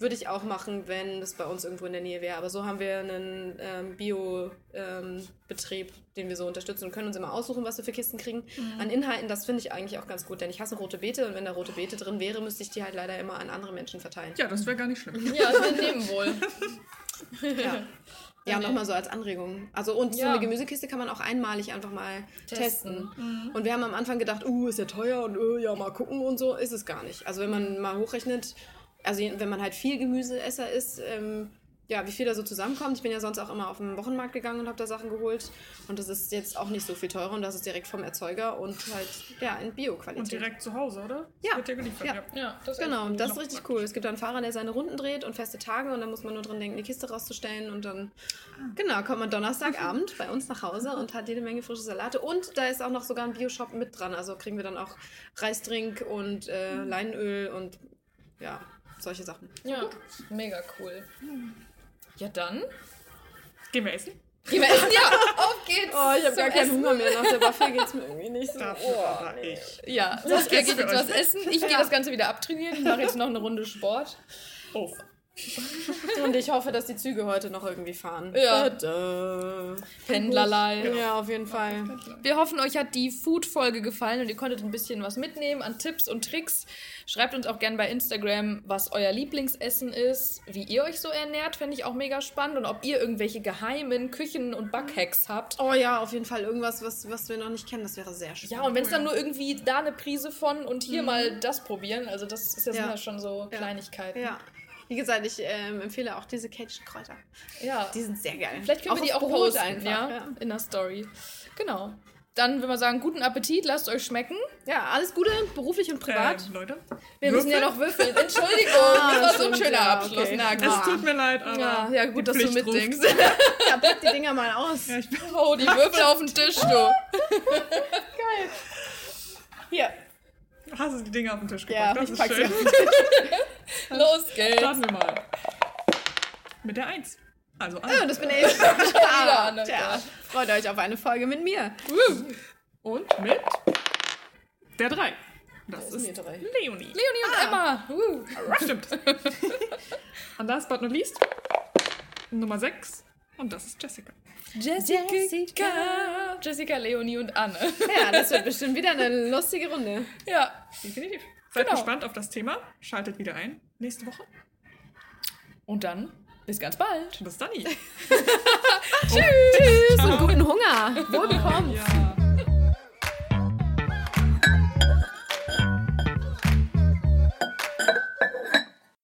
Speaker 2: Würde ich auch machen, wenn das bei uns irgendwo in der Nähe wäre. Aber so haben wir einen ähm, Bio-Betrieb, den wir so unterstützen und können uns immer aussuchen, was wir für Kisten kriegen. An Inhalten, das finde ich eigentlich auch ganz gut, denn ich hasse rote Beete und wenn da rote Beete drin wäre, müsste ich die halt leider immer an andere Menschen verteilen.
Speaker 3: Ja, das wäre gar nicht schlimm.
Speaker 1: Ja, wir nehmen wohl.
Speaker 2: Ja. Ja, nochmal so als Anregung. Also und so
Speaker 1: Ja.
Speaker 2: eine Gemüsekiste kann man auch einmalig einfach mal testen.
Speaker 1: Testen.
Speaker 2: Und wir haben am Anfang gedacht, uh, ist ja teuer und uh, ja, mal gucken und so. Ist es gar nicht. Also wenn man mal hochrechnet, also wenn man halt viel Gemüseesser ist, ähm, ja, wie viel da so zusammenkommt. Ich bin ja sonst auch immer auf den Wochenmarkt gegangen und habe da Sachen geholt. Und das ist jetzt auch nicht so viel teurer und das ist direkt vom Erzeuger und halt, ja, in Bio-Qualität.
Speaker 3: Und direkt zu Hause, oder? Das
Speaker 2: Ja.
Speaker 3: Wird ja geliefert,
Speaker 2: Ja.
Speaker 3: ja.
Speaker 1: Das
Speaker 2: Genau, das ist richtig
Speaker 3: praktisch.
Speaker 2: cool. Es gibt einen Fahrer, der seine Runden dreht und feste Tage und dann muss man nur dran denken, die Kiste rauszustellen und dann, genau, kommt man Donnerstagabend bei uns nach Hause und hat jede Menge frische Salate und da ist auch noch sogar ein Bioshop mit dran, also kriegen wir dann auch Reisdrink und äh, Leinöl und ja, solche Sachen.
Speaker 1: Ja, mega cool. Ja, dann.
Speaker 3: Gehen wir essen?
Speaker 1: Gehen wir essen? Ja, auf geht's.
Speaker 2: Oh, ich habe gar keinen
Speaker 1: Essen.
Speaker 2: Hunger mehr. Nach der Waffe geht's mir irgendwie nicht so.
Speaker 3: Dafür
Speaker 2: Oh,
Speaker 3: aber
Speaker 2: nee.
Speaker 3: ich.
Speaker 1: Ja, Saskia geht jetzt was essen. Ich gehe das Ganze wieder abtrainieren. Ich mache jetzt noch eine Runde Sport.
Speaker 3: Oh,
Speaker 2: Und ich hoffe, dass die Züge heute noch irgendwie fahren.
Speaker 1: Ja.
Speaker 2: Da,
Speaker 1: Pendlerlei.
Speaker 2: Ja, auf jeden Fall.
Speaker 1: Wir hoffen, euch hat die Food-Folge gefallen und ihr konntet ein bisschen was mitnehmen an Tipps und Tricks. Schreibt uns auch gerne bei Instagram, was euer Lieblingsessen ist, wie ihr euch so ernährt, fände ich auch mega spannend und ob ihr irgendwelche geheimen Küchen- und Backhacks habt.
Speaker 2: Oh ja, auf jeden Fall irgendwas, was, was wir noch nicht kennen. Das wäre sehr schön.
Speaker 1: Ja, und wenn es dann nur irgendwie da eine Prise von und hier mal das probieren, also das ist ja, sind
Speaker 2: Ja.
Speaker 1: schon so. Kleinigkeiten.
Speaker 2: Ja. Wie gesagt, ich ähm, empfehle auch diese Cajun Kräuter.
Speaker 1: ja.
Speaker 2: Die sind sehr geil.
Speaker 1: Vielleicht können wir die auch
Speaker 2: Brot
Speaker 1: posten,
Speaker 2: einfach.
Speaker 1: ja,
Speaker 2: Ja.
Speaker 1: in der Story. Genau. Dann würde man sagen, guten Appetit, lasst euch schmecken.
Speaker 2: ja, alles Gute, beruflich und privat.
Speaker 3: Ähm, Leute,
Speaker 1: Wir müssen ja noch würfeln. Entschuldigung, das war so ein schöner
Speaker 2: ja,
Speaker 1: Abschluss.
Speaker 2: okay.
Speaker 1: Na
Speaker 3: Es
Speaker 1: gut.
Speaker 3: tut mir leid, aber.
Speaker 1: Ja, ja, gut,
Speaker 3: die
Speaker 1: dass du
Speaker 3: Pflicht ruft.
Speaker 1: mitdenkst.
Speaker 2: Ja, pack die Dinger mal aus.
Speaker 3: Ja, ich bin,
Speaker 1: Oh, die Würfel auf den Tisch, du.
Speaker 2: Hier.
Speaker 3: Hast du die Dinge auf den Tisch
Speaker 2: Ja,
Speaker 3: gepackt?
Speaker 2: ich
Speaker 3: das
Speaker 2: pack
Speaker 3: ist
Speaker 2: sie
Speaker 3: schön.
Speaker 2: auf den Tisch.
Speaker 1: Los geht's.
Speaker 3: Starten wir mal. Mit der 1. Also
Speaker 2: Oh,
Speaker 3: Anne.
Speaker 2: das bin ich.
Speaker 1: Wieder Anne,
Speaker 2: Tja,
Speaker 1: ja.
Speaker 2: freut euch auf eine Folge mit mir.
Speaker 3: Und mit der 3. Das
Speaker 2: ist
Speaker 3: ist
Speaker 2: drei.
Speaker 3: Leonie.
Speaker 1: Leonie und Emma. Uh.
Speaker 3: Stimmt. Und last but not least, Nummer 6. Und das ist Jessica.
Speaker 1: Jessica. Jessica, Leonie und Anne.
Speaker 2: Ja, das wird bestimmt wieder eine lustige Runde.
Speaker 1: Ja.
Speaker 3: Definitiv. Seid
Speaker 1: Genau.
Speaker 3: gespannt auf das Thema. Schaltet wieder ein. Nächste Woche.
Speaker 1: Und dann bis ganz bald.
Speaker 3: Bis dann.
Speaker 2: Tschüss und guten Hunger. Wohl bekommen.
Speaker 3: Ja.